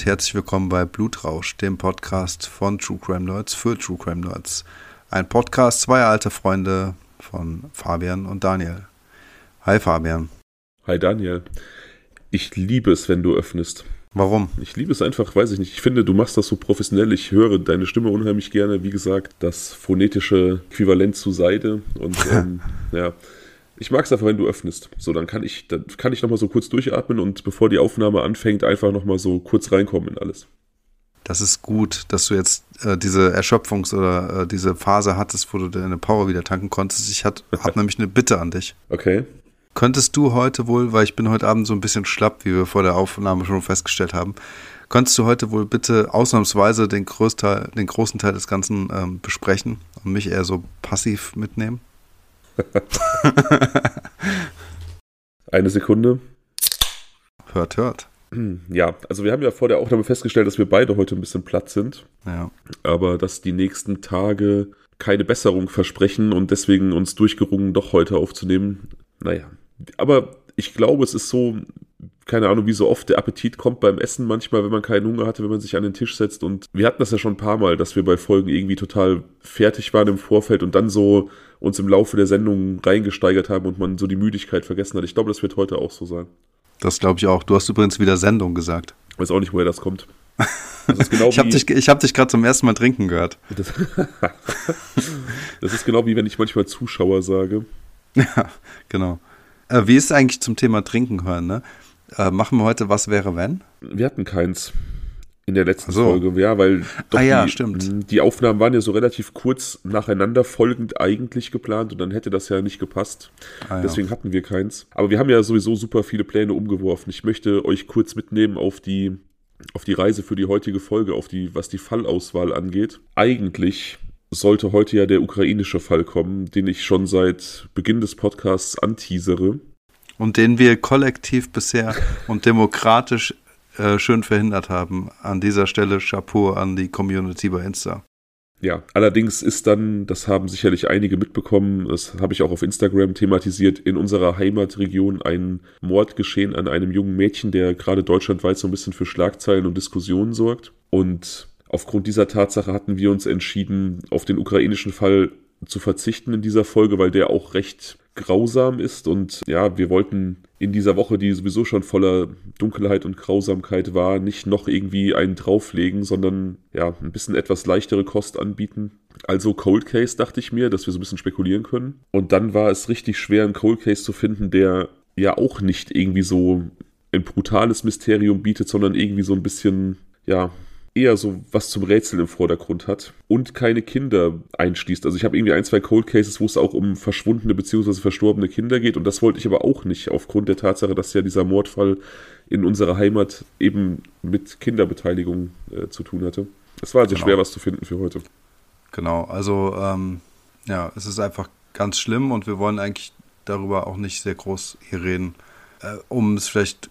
Und herzlich willkommen bei Blutrausch, dem Podcast von True Crime Nerds für True Crime Nerds. Ein Podcast zweier alter Freunde von Fabian und Daniel. Hi Fabian. Hi Daniel. Ich liebe es, wenn du öffnest. Warum? Ich liebe es einfach, weiß ich nicht. Ich finde, du machst das so professionell. Ich höre deine Stimme unheimlich gerne. Wie gesagt, das phonetische Äquivalent zu Seide. Und ähm, ja, ich mag es einfach, wenn du öffnest. So, dann kann ich, dann kann ich nochmal so kurz durchatmen und bevor die Aufnahme anfängt, einfach nochmal so kurz reinkommen in alles. Das ist gut, dass du jetzt äh, diese Erschöpfungs- oder äh, diese Phase hattest, wo du deine Power wieder tanken konntest. Ich habe nämlich eine Bitte an dich. Okay. Könntest du heute wohl, weil ich bin heute Abend so ein bisschen schlapp, wie wir vor der Aufnahme schon festgestellt haben, könntest du heute wohl bitte ausnahmsweise den, Größteil, den großen Teil des Ganzen ähm, besprechen und mich eher so passiv mitnehmen? Eine Sekunde. Hört, hört. Ja, also wir haben ja vor der Aufnahme festgestellt, dass wir beide heute ein bisschen platt sind. Ja. Aber dass die nächsten Tage keine Besserung versprechen und deswegen uns durchgerungen, doch heute aufzunehmen. Naja, aber ich glaube, es ist so, keine Ahnung, wie so oft der Appetit kommt beim Essen manchmal, wenn man keinen Hunger hatte, wenn man sich an den Tisch setzt. Und wir hatten das ja schon ein paar Mal, dass wir bei Folgen irgendwie total fertig waren im Vorfeld und dann so uns im Laufe der Sendung reingesteigert haben und man so die Müdigkeit vergessen hat. Ich glaube, das wird heute auch so sein. Das glaube ich auch. Du hast übrigens wieder Sendung gesagt. Ich weiß auch nicht, woher das kommt. Das genau ich habe dich, hab dich gerade zum ersten Mal trinken gehört. Das, das, ist genau wie wenn ich manchmal Zuschauer sage. Ja, genau. Äh, wie ist es eigentlich zum Thema Trinken hören? Ne? Äh, machen wir heute Was wäre wenn? Wir hatten keins in der letzten so. Folge, ja, weil ah, ja, die, stimmt. die Aufnahmen waren ja so relativ kurz nacheinander folgend eigentlich geplant und dann hätte das ja nicht gepasst. Ah, Deswegen ja. hatten wir keins. Aber wir haben ja sowieso super viele Pläne umgeworfen. Ich möchte euch kurz mitnehmen auf die auf die Reise für die heutige Folge, auf die, was die Fallauswahl angeht. Eigentlich sollte heute ja der ukrainische Fall kommen, den ich schon seit Beginn des Podcasts anteasere. Und den wir kollektiv bisher und demokratisch äh, schön verhindert haben. An dieser Stelle Chapeau an die Community bei Insta. Ja, allerdings ist dann, das haben sicherlich einige mitbekommen, das habe ich auch auf Instagram thematisiert, in unserer Heimatregion ein Mord geschehen an einem jungen Mädchen, der gerade deutschlandweit so ein bisschen für Schlagzeilen und Diskussionen sorgt. Und aufgrund dieser Tatsache hatten wir uns entschieden, auf den ukrainischen Fall zu verzichten in dieser Folge, weil der auch recht grausam ist und ja, wir wollten in dieser Woche, die sowieso schon voller Dunkelheit und Grausamkeit war, nicht noch irgendwie einen drauflegen, sondern ja, ein bisschen etwas leichtere Kost anbieten. Also Cold Case dachte ich mir, dass wir so ein bisschen spekulieren können. Und dann war es richtig schwer, einen Cold Case zu finden, der ja auch nicht irgendwie so ein brutales Mysterium bietet, sondern irgendwie so ein bisschen, ja, eher so was zum Rätseln im Vordergrund hat und keine Kinder einschließt. Also ich habe irgendwie ein, zwei Cold Cases, wo es auch um verschwundene bzw. verstorbene Kinder geht und das wollte ich aber auch nicht aufgrund der Tatsache, dass ja dieser Mordfall in unserer Heimat eben mit Kinderbeteiligung äh, zu tun hatte. Es war also genau. schwer, was zu finden für heute. Genau, also ähm, ja, es ist einfach ganz schlimm und wir wollen eigentlich darüber auch nicht sehr groß hier reden. Äh, um es vielleicht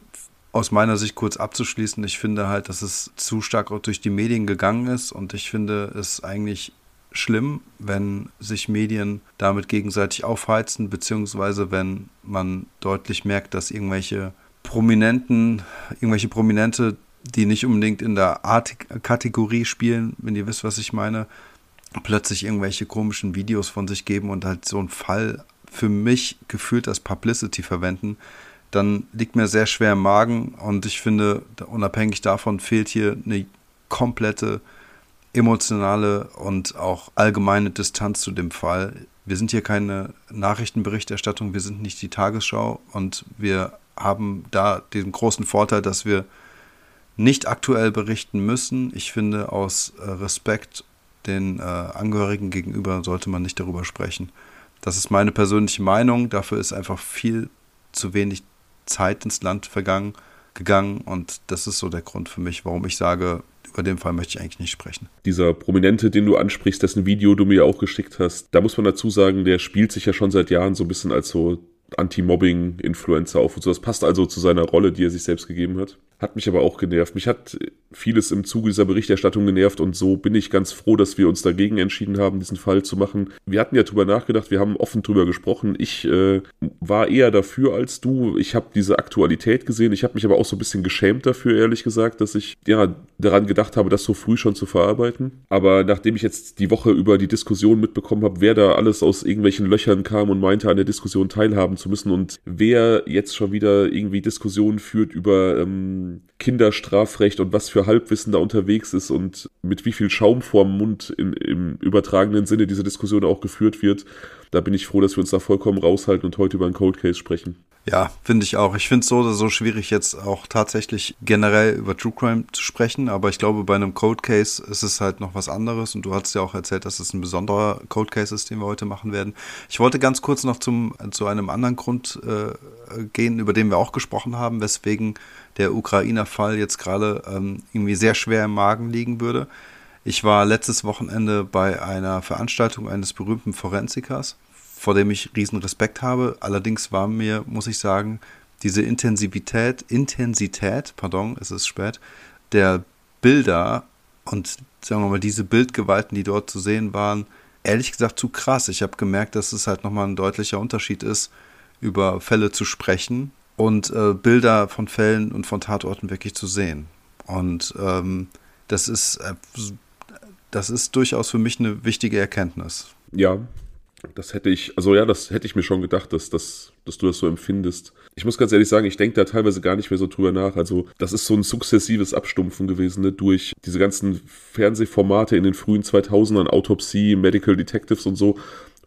aus meiner Sicht kurz abzuschließen, ich finde halt, dass es zu stark auch durch die Medien gegangen ist und ich finde es eigentlich schlimm, wenn sich Medien damit gegenseitig aufheizen, beziehungsweise wenn man deutlich merkt, dass irgendwelche Prominenten, irgendwelche Prominente, die nicht unbedingt in der Art-Kategorie spielen, wenn ihr wisst, was ich meine, plötzlich irgendwelche komischen Videos von sich geben und halt so einen Fall für mich gefühlt als Publicity verwenden, dann liegt mir sehr schwer im Magen und ich finde, unabhängig davon fehlt hier eine komplette emotionale und auch allgemeine Distanz zu dem Fall. Wir sind hier keine Nachrichtenberichterstattung, wir sind nicht die Tagesschau und wir haben da den großen Vorteil, dass wir nicht aktuell berichten müssen. Ich finde, aus äh, Respekt den äh, Angehörigen gegenüber sollte man nicht darüber sprechen. Das ist meine persönliche Meinung. Dafür ist einfach viel zu wenig Zeit ins Land vergangen, gegangen und das ist so der Grund für mich, warum ich sage, über den Fall möchte ich eigentlich nicht sprechen. Dieser Prominente, den du ansprichst, dessen Video du mir auch geschickt hast, da muss man dazu sagen, der spielt sich ja schon seit Jahren so ein bisschen als so Anti-Mobbing-Influencer auf und so. Das passt also zu seiner Rolle, die er sich selbst gegeben hat. Hat mich aber auch genervt. Mich hat vieles im Zuge dieser Berichterstattung genervt und so bin ich ganz froh, dass wir uns dagegen entschieden haben, diesen Fall zu machen. Wir hatten ja drüber nachgedacht, wir haben offen drüber gesprochen. Ich äh, war eher dafür als du. Ich habe diese Aktualität gesehen. Ich habe mich aber auch so ein bisschen geschämt dafür, ehrlich gesagt, dass ich ja daran gedacht habe, das so früh schon zu verarbeiten. Aber nachdem ich jetzt die Woche über die Diskussion mitbekommen habe, wer da alles aus irgendwelchen Löchern kam und meinte, an der Diskussion teilhaben zu müssen und wer jetzt schon wieder irgendwie Diskussionen führt über ähm, Kinderstrafrecht und was für Halbwissen da unterwegs ist und mit wie viel Schaum vorm Mund in, im übertragenen Sinne diese Diskussion auch geführt wird. Da bin ich froh, dass wir uns da vollkommen raushalten und heute über einen Cold Case sprechen. Ja, finde ich auch. Ich finde es so oder so schwierig, jetzt auch tatsächlich generell über True Crime zu sprechen, aber ich glaube, bei einem Code Case ist es halt noch was anderes und du hast ja auch erzählt, dass es ein besonderer Code Case ist, den wir heute machen werden. Ich wollte ganz kurz noch zum, zu einem anderen Grund äh, gehen, über den wir auch gesprochen haben, weswegen der Ukrainer-Fall jetzt gerade ähm, irgendwie sehr schwer im Magen liegen würde. Ich war letztes Wochenende bei einer Veranstaltung eines berühmten Forensikers vor dem ich riesen Respekt habe. Allerdings war mir, muss ich sagen, diese Intensivität, Intensität, pardon, es ist spät, der Bilder und sagen wir mal diese Bildgewalten, die dort zu sehen waren, ehrlich gesagt zu krass. Ich habe gemerkt, dass es halt nochmal ein deutlicher Unterschied ist, über Fälle zu sprechen und äh, Bilder von Fällen und von Tatorten wirklich zu sehen. Und ähm, das ist äh, das ist durchaus für mich eine wichtige Erkenntnis. Ja, das hätte ich, also ja, das hätte ich mir schon gedacht, dass, dass, dass du das so empfindest. Ich muss ganz ehrlich sagen, ich denke da teilweise gar nicht mehr so drüber nach. Also, das ist so ein sukzessives Abstumpfen gewesen, ne? durch diese ganzen Fernsehformate in den frühen 2000ern, Autopsie, Medical Detectives und so,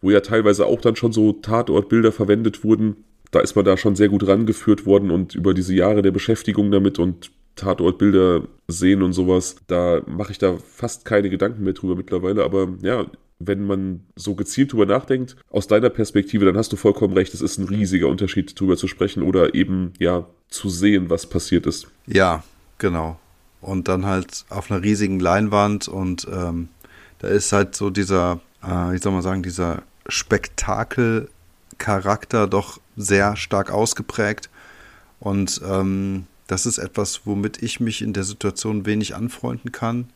wo ja teilweise auch dann schon so Tatortbilder verwendet wurden. Da ist man da schon sehr gut rangeführt worden und über diese Jahre der Beschäftigung damit und Tatortbilder sehen und sowas, da mache ich da fast keine Gedanken mehr drüber mittlerweile. Aber ja, wenn man so gezielt drüber nachdenkt, aus deiner Perspektive, dann hast du vollkommen recht, es ist ein riesiger Unterschied, drüber zu sprechen oder eben, ja, zu sehen, was passiert ist. Ja, genau. Und dann halt auf einer riesigen Leinwand und ähm, da ist halt so dieser, äh, wie soll man sagen, dieser Spektakelcharakter doch sehr stark ausgeprägt. Und ähm, das ist etwas, womit ich mich in der Situation wenig anfreunden kann,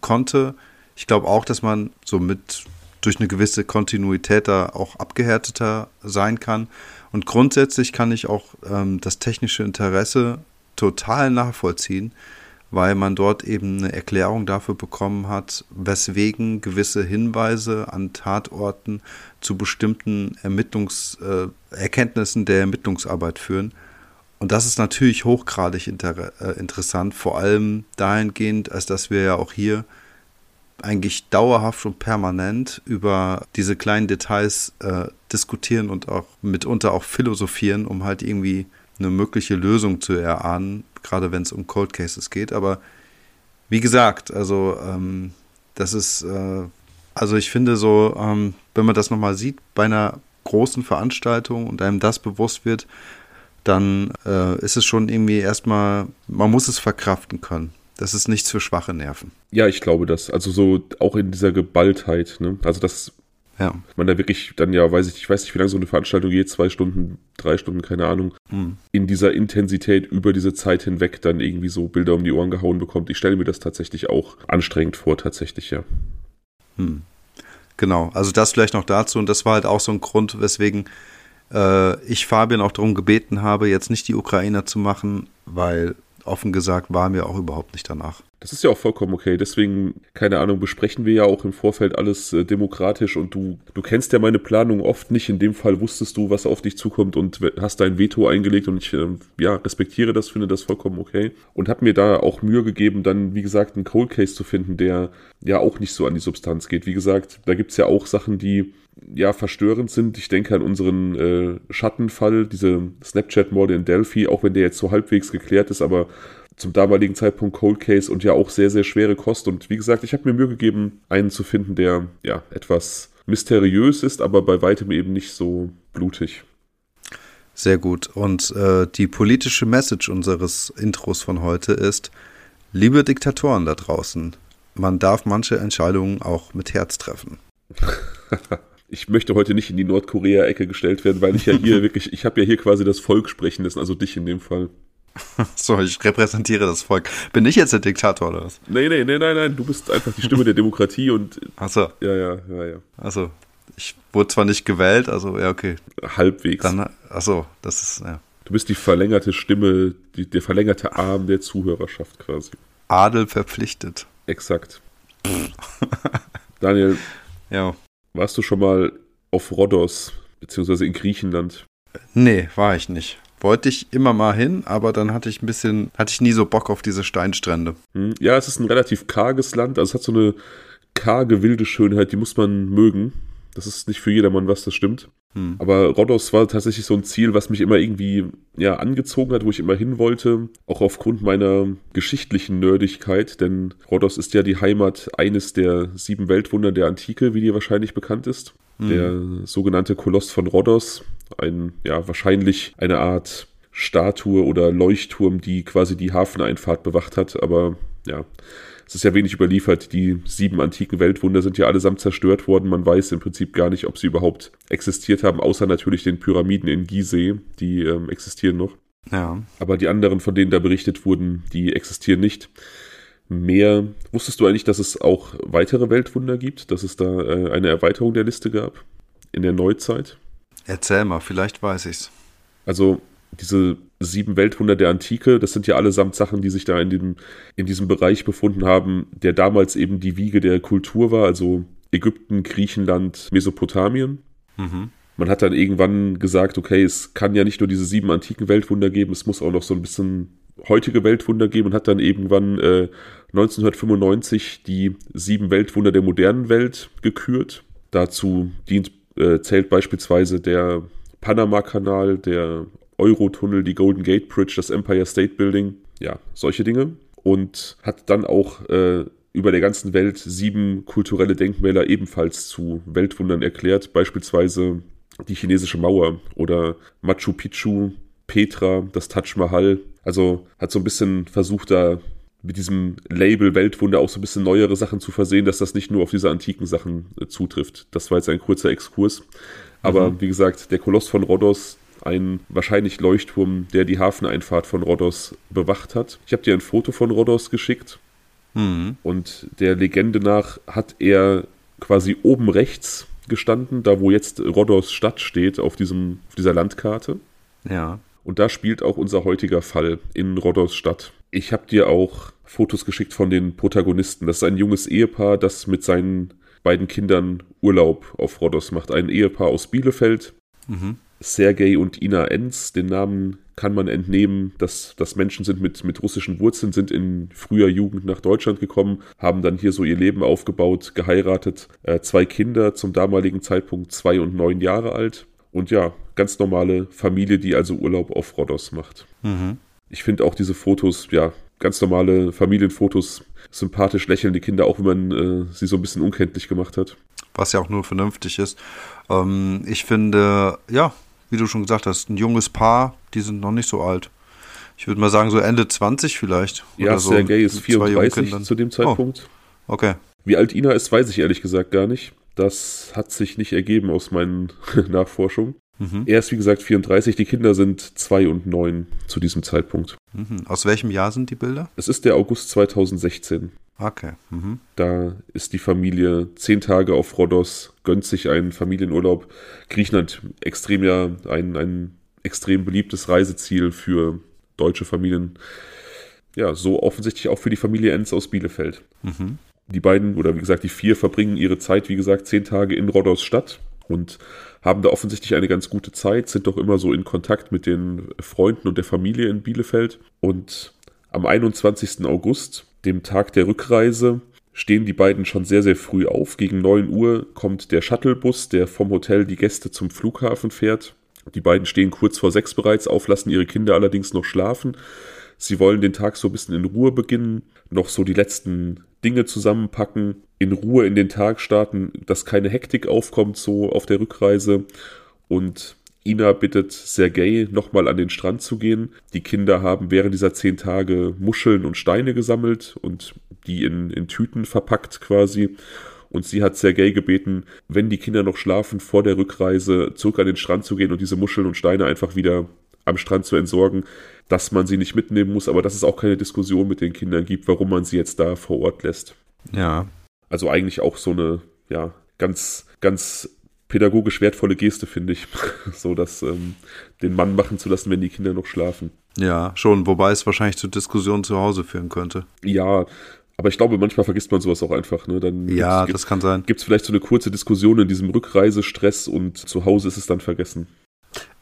konnte ich glaube auch, dass man so mit durch eine gewisse Kontinuität da auch abgehärteter sein kann. Und grundsätzlich kann ich auch ähm, das technische Interesse total nachvollziehen, weil man dort eben eine Erklärung dafür bekommen hat, weswegen gewisse Hinweise an Tatorten zu bestimmten Ermittlungs, äh, Erkenntnissen der Ermittlungsarbeit führen. Und das ist natürlich hochgradig inter, äh, interessant, vor allem dahingehend, als dass wir ja auch hier eigentlich dauerhaft und permanent über diese kleinen Details äh, diskutieren und auch mitunter auch philosophieren, um halt irgendwie eine mögliche Lösung zu erahnen, gerade wenn es um Cold Cases geht. Aber wie gesagt, also ähm, das ist, äh, also ich finde so, ähm, wenn man das nochmal sieht bei einer großen Veranstaltung und einem das bewusst wird, dann äh, ist es schon irgendwie erstmal, man muss es verkraften können. Das ist nichts für schwache Nerven. Ja, ich glaube das. Also so auch in dieser Geballtheit. Ne? Also dass ja. man da wirklich dann ja, weiß ich, ich weiß nicht, wie lange so eine Veranstaltung geht, zwei Stunden, drei Stunden, keine Ahnung, mhm. in dieser Intensität über diese Zeit hinweg dann irgendwie so Bilder um die Ohren gehauen bekommt. Ich stelle mir das tatsächlich auch anstrengend vor, tatsächlich, ja. Mhm. Genau, also das vielleicht noch dazu und das war halt auch so ein Grund, weswegen äh, ich Fabian auch darum gebeten habe, jetzt nicht die Ukrainer zu machen, weil offen gesagt war mir auch überhaupt nicht danach. Das ist ja auch vollkommen okay. Deswegen, keine Ahnung, besprechen wir ja auch im Vorfeld alles äh, demokratisch und du, du kennst ja meine Planung oft nicht. In dem Fall wusstest du, was auf dich zukommt und hast dein Veto eingelegt und ich, äh, ja, respektiere das, finde das vollkommen okay. Und habe mir da auch Mühe gegeben, dann, wie gesagt, einen Cold Case zu finden, der ja auch nicht so an die Substanz geht. Wie gesagt, da gibt's ja auch Sachen, die ja verstörend sind. Ich denke an unseren äh, Schattenfall, diese Snapchat-Morde in Delphi, auch wenn der jetzt so halbwegs geklärt ist, aber zum damaligen Zeitpunkt Cold Case und ja auch sehr, sehr schwere Kost. Und wie gesagt, ich habe mir Mühe gegeben, einen zu finden, der ja etwas mysteriös ist, aber bei weitem eben nicht so blutig. Sehr gut. Und äh, die politische Message unseres Intros von heute ist, liebe Diktatoren da draußen, man darf manche Entscheidungen auch mit Herz treffen. ich möchte heute nicht in die Nordkorea-Ecke gestellt werden, weil ich ja hier wirklich, ich habe ja hier quasi das Volk sprechen lassen, also dich in dem Fall. So, ich repräsentiere das Volk. Bin ich jetzt der Diktator oder was? Nee, nee, nee, nein, nein, du bist einfach die Stimme der Demokratie und. Achso. Ja, ja, ja, ja. Achso. Ich wurde zwar nicht gewählt, also ja, okay. Halbwegs. Dann, achso, das ist, ja. Du bist die verlängerte Stimme, die, der verlängerte Arm der Zuhörerschaft quasi. Adel verpflichtet. Exakt. Daniel, Ja. warst du schon mal auf Rhodos, beziehungsweise in Griechenland? Nee, war ich nicht. Wollte ich immer mal hin, aber dann hatte ich ein bisschen, hatte ich nie so Bock auf diese Steinstrände. Hm? Ja, es ist ein relativ karges Land, also es hat so eine karge, wilde Schönheit, die muss man mögen. Das ist nicht für jedermann was, das stimmt. Hm. Aber Rhodos war tatsächlich so ein Ziel, was mich immer irgendwie ja, angezogen hat, wo ich immer hin wollte. Auch aufgrund meiner geschichtlichen Nerdigkeit, denn Rhodos ist ja die Heimat eines der sieben Weltwunder der Antike, wie dir wahrscheinlich bekannt ist. Der sogenannte Koloss von Rhodos, ein, ja, wahrscheinlich eine Art Statue oder Leuchtturm, die quasi die Hafeneinfahrt bewacht hat, aber ja, es ist ja wenig überliefert. Die sieben antiken Weltwunder sind ja allesamt zerstört worden. Man weiß im Prinzip gar nicht, ob sie überhaupt existiert haben, außer natürlich den Pyramiden in Gizeh, die ähm, existieren noch. Ja. Aber die anderen, von denen da berichtet wurden, die existieren nicht. Mehr, wusstest du eigentlich, dass es auch weitere Weltwunder gibt, dass es da äh, eine Erweiterung der Liste gab in der Neuzeit? Erzähl mal, vielleicht weiß ich's. Also diese sieben Weltwunder der Antike, das sind ja allesamt Sachen, die sich da in, dem, in diesem Bereich befunden haben, der damals eben die Wiege der Kultur war, also Ägypten, Griechenland, Mesopotamien. Mhm. Man hat dann irgendwann gesagt, okay, es kann ja nicht nur diese sieben antiken Weltwunder geben, es muss auch noch so ein bisschen heutige Weltwunder geben und hat dann irgendwann äh, 1995 die sieben Weltwunder der modernen Welt gekürt. Dazu dient, äh, zählt beispielsweise der Panama-Kanal, der Eurotunnel, die Golden Gate Bridge, das Empire State Building, ja, solche Dinge. Und hat dann auch äh, über der ganzen Welt sieben kulturelle Denkmäler ebenfalls zu Weltwundern erklärt, beispielsweise die chinesische Mauer oder Machu Picchu, Petra, das Taj Mahal. Also hat so ein bisschen versucht, da mit diesem Label Weltwunder auch so ein bisschen neuere Sachen zu versehen, dass das nicht nur auf diese antiken Sachen äh, zutrifft. Das war jetzt ein kurzer Exkurs. Aber wie gesagt, der Koloss von Rhodos, ein wahrscheinlich Leuchtturm, der die Hafeneinfahrt von Rhodos bewacht hat. Ich habe dir ein Foto von Rhodos geschickt. Mhm. Und der Legende nach hat er quasi oben rechts gestanden, da wo jetzt Rhodos Stadt steht, auf, diesem, auf dieser Landkarte. Ja. Und da spielt auch unser heutiger Fall in Rhodos Stadt. Ich habe dir auch Fotos geschickt von den Protagonisten. Das ist ein junges Ehepaar, das mit seinen beiden Kindern Urlaub auf Rhodos macht. Ein Ehepaar aus Bielefeld. Mhm. Sergei und Ina Enz, den Namen kann man entnehmen, dass das Menschen sind mit, mit russischen Wurzeln, sind in früher Jugend nach Deutschland gekommen, haben dann hier so ihr Leben aufgebaut, geheiratet, äh, zwei Kinder zum damaligen Zeitpunkt zwei und neun Jahre alt. Und ja, ganz normale Familie, die also Urlaub auf Rhodos macht. Mhm. Ich finde auch diese Fotos, ja, ganz normale Familienfotos, sympathisch lächelnde Kinder, auch wenn man äh, sie so ein bisschen unkenntlich gemacht hat. Was ja auch nur vernünftig ist. Ähm, ich finde, ja, wie du schon gesagt hast, ein junges Paar, die sind noch nicht so alt. Ich würde mal sagen, so Ende 20 vielleicht. Ja, oder so, Sergei ist mit zwei 34 Jungkindern. zu dem Zeitpunkt. Okay. Wie alt Ina ist, weiß ich ehrlich gesagt gar nicht. Das hat sich nicht ergeben aus meinen Nachforschungen. Mhm. Er ist, wie gesagt, 34. Die Kinder sind zwei und neun zu diesem Zeitpunkt. Mhm. Aus welchem Jahr sind die Bilder? Es ist der August 2016. Okay. Mhm. Da ist die Familie zehn Tage auf Rhodos, gönnt sich einen Familienurlaub. Griechenland extrem ja ein, ein extrem beliebtes Reiseziel für deutsche Familien. Ja, so offensichtlich auch für die Familie Enz aus Bielefeld. Mhm. Die beiden, oder wie gesagt, die vier verbringen ihre Zeit, wie gesagt, zehn Tage in Rhodos Stadt und haben da offensichtlich eine ganz gute Zeit, sind doch immer so in Kontakt mit den Freunden und der Familie in Bielefeld. Und am 21. August, dem Tag der Rückreise, stehen die beiden schon sehr, sehr früh auf. Gegen 9 Uhr kommt der Shuttlebus, der vom Hotel die Gäste zum Flughafen fährt. Die beiden stehen kurz vor sechs bereits auf, lassen ihre Kinder allerdings noch schlafen. Sie wollen den Tag so ein bisschen in Ruhe beginnen, noch so die letzten Dinge zusammenpacken, in Ruhe in den Tag starten, dass keine Hektik aufkommt so auf der Rückreise. Und Ina bittet Sergei nochmal an den Strand zu gehen. Die Kinder haben während dieser zehn Tage Muscheln und Steine gesammelt und die in, in Tüten verpackt quasi. Und sie hat Sergei gebeten, wenn die Kinder noch schlafen, vor der Rückreise zurück an den Strand zu gehen und diese Muscheln und Steine einfach wieder am Strand zu entsorgen, dass man sie nicht mitnehmen muss, aber dass es auch keine Diskussion mit den Kindern gibt, warum man sie jetzt da vor Ort lässt. Ja. Also eigentlich auch so eine, ja, ganz, ganz pädagogisch wertvolle Geste, finde ich. so, dass ähm, den Mann machen zu lassen, wenn die Kinder noch schlafen. Ja, schon, wobei es wahrscheinlich zu Diskussionen zu Hause führen könnte. Ja, aber ich glaube, manchmal vergisst man sowas auch einfach. Ne? Dann ja, das kann sein. Gibt es vielleicht so eine kurze Diskussion in diesem Rückreisestress und zu Hause ist es dann vergessen.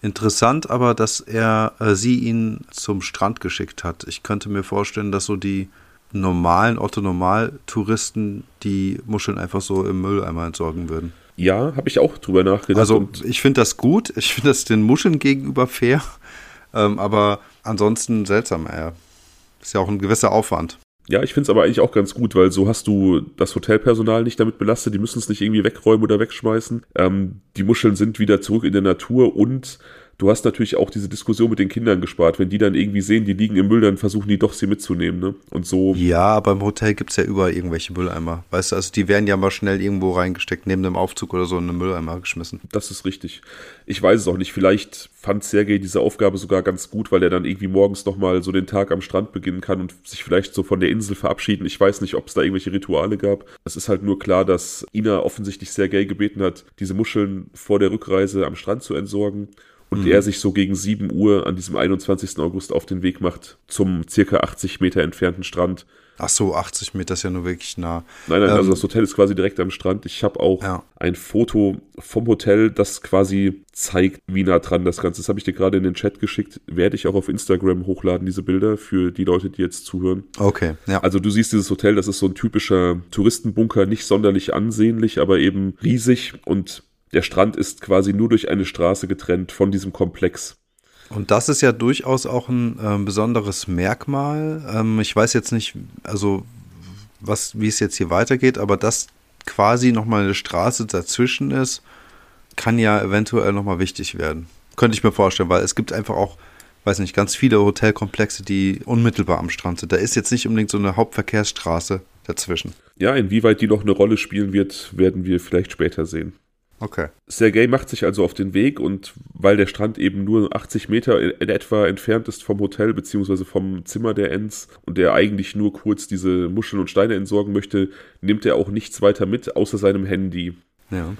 Interessant aber, dass er äh, sie ihn zum Strand geschickt hat. Ich könnte mir vorstellen, dass so die normalen Otto-Normal-Touristen die Muscheln einfach so im Mülleimer entsorgen würden. Ja, habe ich auch drüber nachgedacht. Also ich finde das gut. Ich finde das den Muscheln gegenüber fair. Ähm, aber ansonsten seltsam. Ja. Ist ja auch ein gewisser Aufwand. Ja, ich finde es aber eigentlich auch ganz gut, weil so hast du das Hotelpersonal nicht damit belastet, die müssen es nicht irgendwie wegräumen oder wegschmeißen. Ähm, die Muscheln sind wieder zurück in der Natur und du hast natürlich auch diese Diskussion mit den Kindern gespart. Wenn die dann irgendwie sehen, die liegen im Müll, dann versuchen die doch, sie mitzunehmen. Ne? Und so. Ja, aber im Hotel gibt es ja überall irgendwelche Mülleimer. Weißt du, also die werden ja mal schnell irgendwo reingesteckt, neben dem Aufzug oder so in einen Mülleimer geschmissen. Das ist richtig. Ich weiß es auch nicht. Vielleicht fand Sergei diese Aufgabe sogar ganz gut, weil er dann irgendwie morgens nochmal so den Tag am Strand beginnen kann und sich vielleicht so von der Insel verabschieden. Ich weiß nicht, ob es da irgendwelche Rituale gab. Es ist halt nur klar, dass Ina offensichtlich Sergei gebeten hat, diese Muscheln vor der Rückreise am Strand zu entsorgen und mhm. er sich so gegen 7 Uhr an diesem 21. August auf den Weg macht zum circa 80 Meter entfernten Strand. Ach so, 80 Meter ist ja nur wirklich nah. Nein, nein, ähm, also das Hotel ist quasi direkt am Strand. Ich habe auch ja. ein Foto vom Hotel, das quasi zeigt, wie nah dran das Ganze ist. Das habe ich dir gerade in den Chat geschickt. Werde ich auch auf Instagram hochladen, diese Bilder, für die Leute, die jetzt zuhören. Okay, ja. Also du siehst dieses Hotel, das ist so ein typischer Touristenbunker, nicht sonderlich ansehnlich, aber eben riesig und der Strand ist quasi nur durch eine Straße getrennt von diesem Komplex. Und das ist ja durchaus auch ein äh, besonderes Merkmal. Ähm, ich weiß jetzt nicht, also was, wie es jetzt hier weitergeht, aber dass quasi nochmal eine Straße dazwischen ist, kann ja eventuell nochmal wichtig werden. Könnte ich mir vorstellen, weil es gibt einfach auch, weiß nicht, ganz viele Hotelkomplexe, die unmittelbar am Strand sind. Da ist jetzt nicht unbedingt so eine Hauptverkehrsstraße dazwischen. Ja, inwieweit die noch eine Rolle spielen wird, werden wir vielleicht später sehen. Okay. Sergei macht sich also auf den Weg und weil der Strand eben nur 80 Meter in etwa entfernt ist vom Hotel beziehungsweise vom Zimmer der Ents und der eigentlich nur kurz diese Muscheln und Steine entsorgen möchte, nimmt er auch nichts weiter mit, außer seinem Handy. Ja.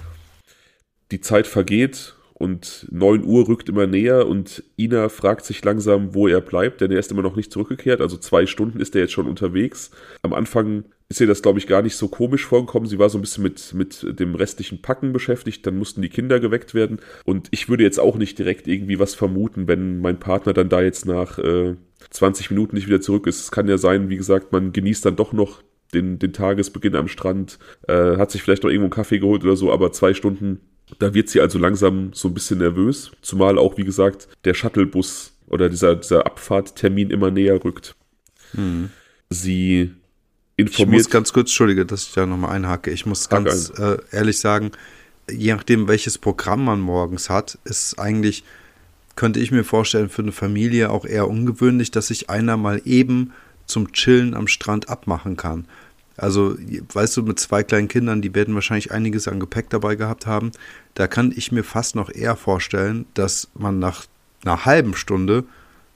Die Zeit vergeht und 9 Uhr rückt immer näher und Ina fragt sich langsam, wo er bleibt, denn er ist immer noch nicht zurückgekehrt. Also zwei Stunden ist er jetzt schon unterwegs. Am Anfang ist ihr das, glaube ich, gar nicht so komisch vorgekommen. Sie war so ein bisschen mit, mit dem restlichen Packen beschäftigt. Dann mussten die Kinder geweckt werden. Und ich würde jetzt auch nicht direkt irgendwie was vermuten, wenn mein Partner dann da jetzt nach äh, 20 Minuten nicht wieder zurück ist. Es kann ja sein, wie gesagt, man genießt dann doch noch den, den Tagesbeginn am Strand, äh, hat sich vielleicht noch irgendwo einen Kaffee geholt oder so, aber zwei Stunden da wird sie also langsam so ein bisschen nervös, zumal auch, wie gesagt, der Shuttlebus oder dieser, dieser Abfahrttermin immer näher rückt. Hm. Sie informiert. Ich muss ganz kurz, Entschuldige, dass ich da nochmal einhake. Ich muss ganz äh, ehrlich sagen, je nachdem, welches Programm man morgens hat, ist eigentlich, könnte ich mir vorstellen, für eine Familie auch eher ungewöhnlich, dass sich einer mal eben zum Chillen am Strand abmachen kann. Also, weißt du, mit zwei kleinen Kindern, die werden wahrscheinlich einiges an Gepäck dabei gehabt haben. Da kann ich mir fast noch eher vorstellen, dass man nach einer halben Stunde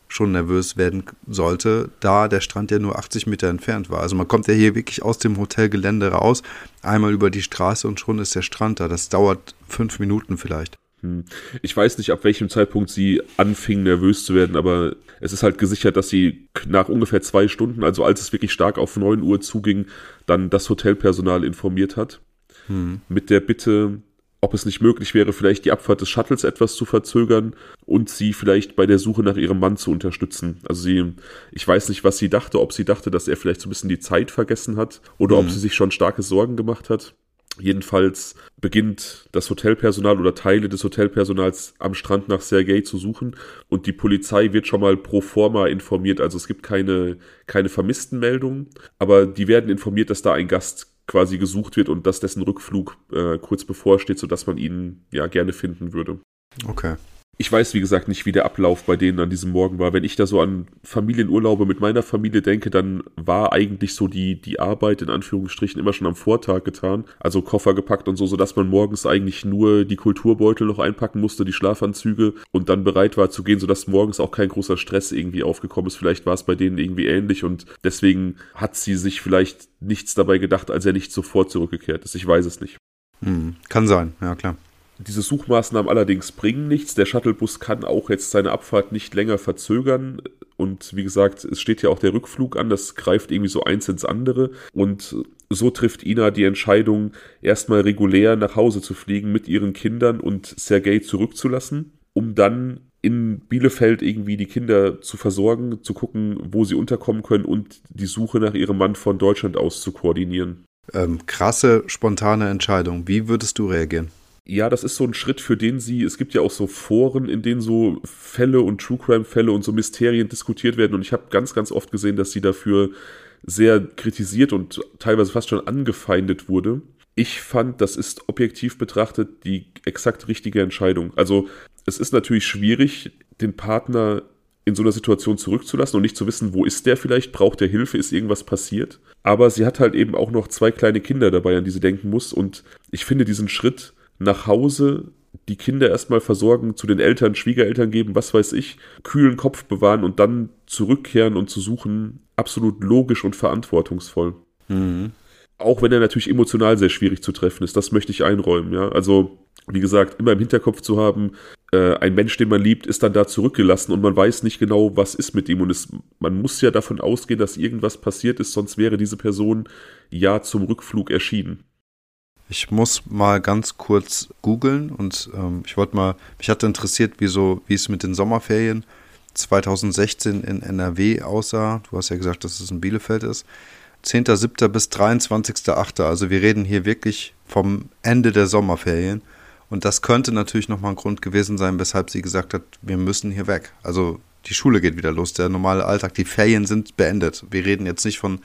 schon nervös werden sollte, da der Strand ja nur 80 Meter entfernt war. Also man kommt ja hier wirklich aus dem Hotelgelände raus, einmal über die Straße und schon ist der Strand da. Das dauert fünf Minuten vielleicht. Hm. Ich weiß nicht, ab welchem Zeitpunkt sie anfing, nervös zu werden, aber es ist halt gesichert, dass sie nach ungefähr zwei Stunden, also als es wirklich stark auf 9 Uhr zuging, dann das Hotelpersonal informiert hat. Hm. Mit der Bitte, ob es nicht möglich wäre, vielleicht die Abfahrt des Shuttles etwas zu verzögern und sie vielleicht bei der Suche nach ihrem Mann zu unterstützen. Also sie, ich weiß nicht, was sie dachte, ob sie dachte, dass er vielleicht so ein bisschen die Zeit vergessen hat oder mhm. ob sie sich schon starke Sorgen gemacht hat. Jedenfalls beginnt das Hotelpersonal oder Teile des Hotelpersonals am Strand nach Sergei zu suchen und die Polizei wird schon mal pro forma informiert. Also es gibt keine, keine Vermisstenmeldungen, aber die werden informiert, dass da ein Gast quasi gesucht wird und dass dessen Rückflug äh, kurz bevorsteht, sodass man ihn ja gerne finden würde. Okay. Ich weiß, wie gesagt, nicht, wie der Ablauf bei denen an diesem Morgen war. Wenn ich da so an Familienurlaube mit meiner Familie denke, dann war eigentlich so die, die Arbeit in Anführungsstrichen immer schon am Vortag getan. Also Koffer gepackt und so, sodass man morgens eigentlich nur die Kulturbeutel noch einpacken musste, die Schlafanzüge und dann bereit war zu gehen, sodass morgens auch kein großer Stress irgendwie aufgekommen ist. Vielleicht war es bei denen irgendwie ähnlich und deswegen hat sie sich vielleicht nichts dabei gedacht, als er nicht sofort zurückgekehrt ist. Ich weiß es nicht. Hm, kann sein, ja klar. Diese Suchmaßnahmen allerdings bringen nichts. Der Shuttlebus kann auch jetzt seine Abfahrt nicht länger verzögern. Und wie gesagt, es steht ja auch der Rückflug an. Das greift irgendwie so eins ins andere. Und so trifft Ina die Entscheidung, erstmal regulär nach Hause zu fliegen mit ihren Kindern und Sergei zurückzulassen, um dann in Bielefeld irgendwie die Kinder zu versorgen, zu gucken, wo sie unterkommen können und die Suche nach ihrem Mann von Deutschland aus zu koordinieren. Ähm, krasse, spontane Entscheidung. Wie würdest du reagieren? Ja, das ist so ein Schritt, für den sie, es gibt ja auch so Foren, in denen so Fälle und True Crime Fälle und so Mysterien diskutiert werden und ich habe ganz, ganz oft gesehen, dass sie dafür sehr kritisiert und teilweise fast schon angefeindet wurde. Ich fand, das ist objektiv betrachtet die exakt richtige Entscheidung. Also es ist natürlich schwierig, den Partner in so einer Situation zurückzulassen und nicht zu wissen, wo ist der vielleicht, braucht der Hilfe, ist irgendwas passiert. Aber sie hat halt eben auch noch zwei kleine Kinder dabei, an die sie denken muss. Und ich finde diesen Schritt nach Hause die Kinder erstmal versorgen, zu den Eltern, Schwiegereltern geben, was weiß ich, kühlen Kopf bewahren und dann zurückkehren und zu suchen, absolut logisch und verantwortungsvoll. Mhm. Auch wenn er natürlich emotional sehr schwierig zu treffen ist, das möchte ich einräumen, ja. Also, wie gesagt, immer im Hinterkopf zu haben, äh, ein Mensch, den man liebt, ist dann da zurückgelassen und man weiß nicht genau, was ist mit ihm. Und es, man muss ja davon ausgehen, dass irgendwas passiert ist, sonst wäre diese Person ja zum Rückflug erschienen. Ich muss mal ganz kurz googeln und ähm, ich wollte mal, mich hatte interessiert, wie, so, wie es mit den Sommerferien 2016 in NRW aussah. Du hast ja gesagt, dass es in Bielefeld ist. 10.7. bis 23.8. Also wir reden hier wirklich vom Ende der Sommerferien. Und das könnte natürlich nochmal ein Grund gewesen sein, weshalb sie gesagt hat, wir müssen hier weg. Also die Schule geht wieder los, der normale Alltag, die Ferien sind beendet. Wir reden jetzt nicht von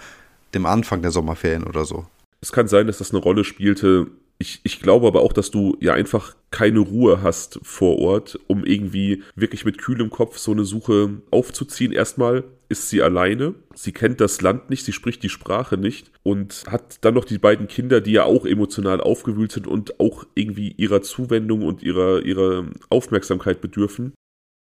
dem Anfang der Sommerferien oder so. Es kann sein, dass das eine Rolle spielte. Ich, ich glaube aber auch, dass du ja einfach keine Ruhe hast vor Ort, um irgendwie wirklich mit kühlem Kopf so eine Suche aufzuziehen. Erstmal ist sie alleine, sie kennt das Land nicht, sie spricht die Sprache nicht und hat dann noch die beiden Kinder, die ja auch emotional aufgewühlt sind und auch irgendwie ihrer Zuwendung und ihrer, ihrer Aufmerksamkeit bedürfen.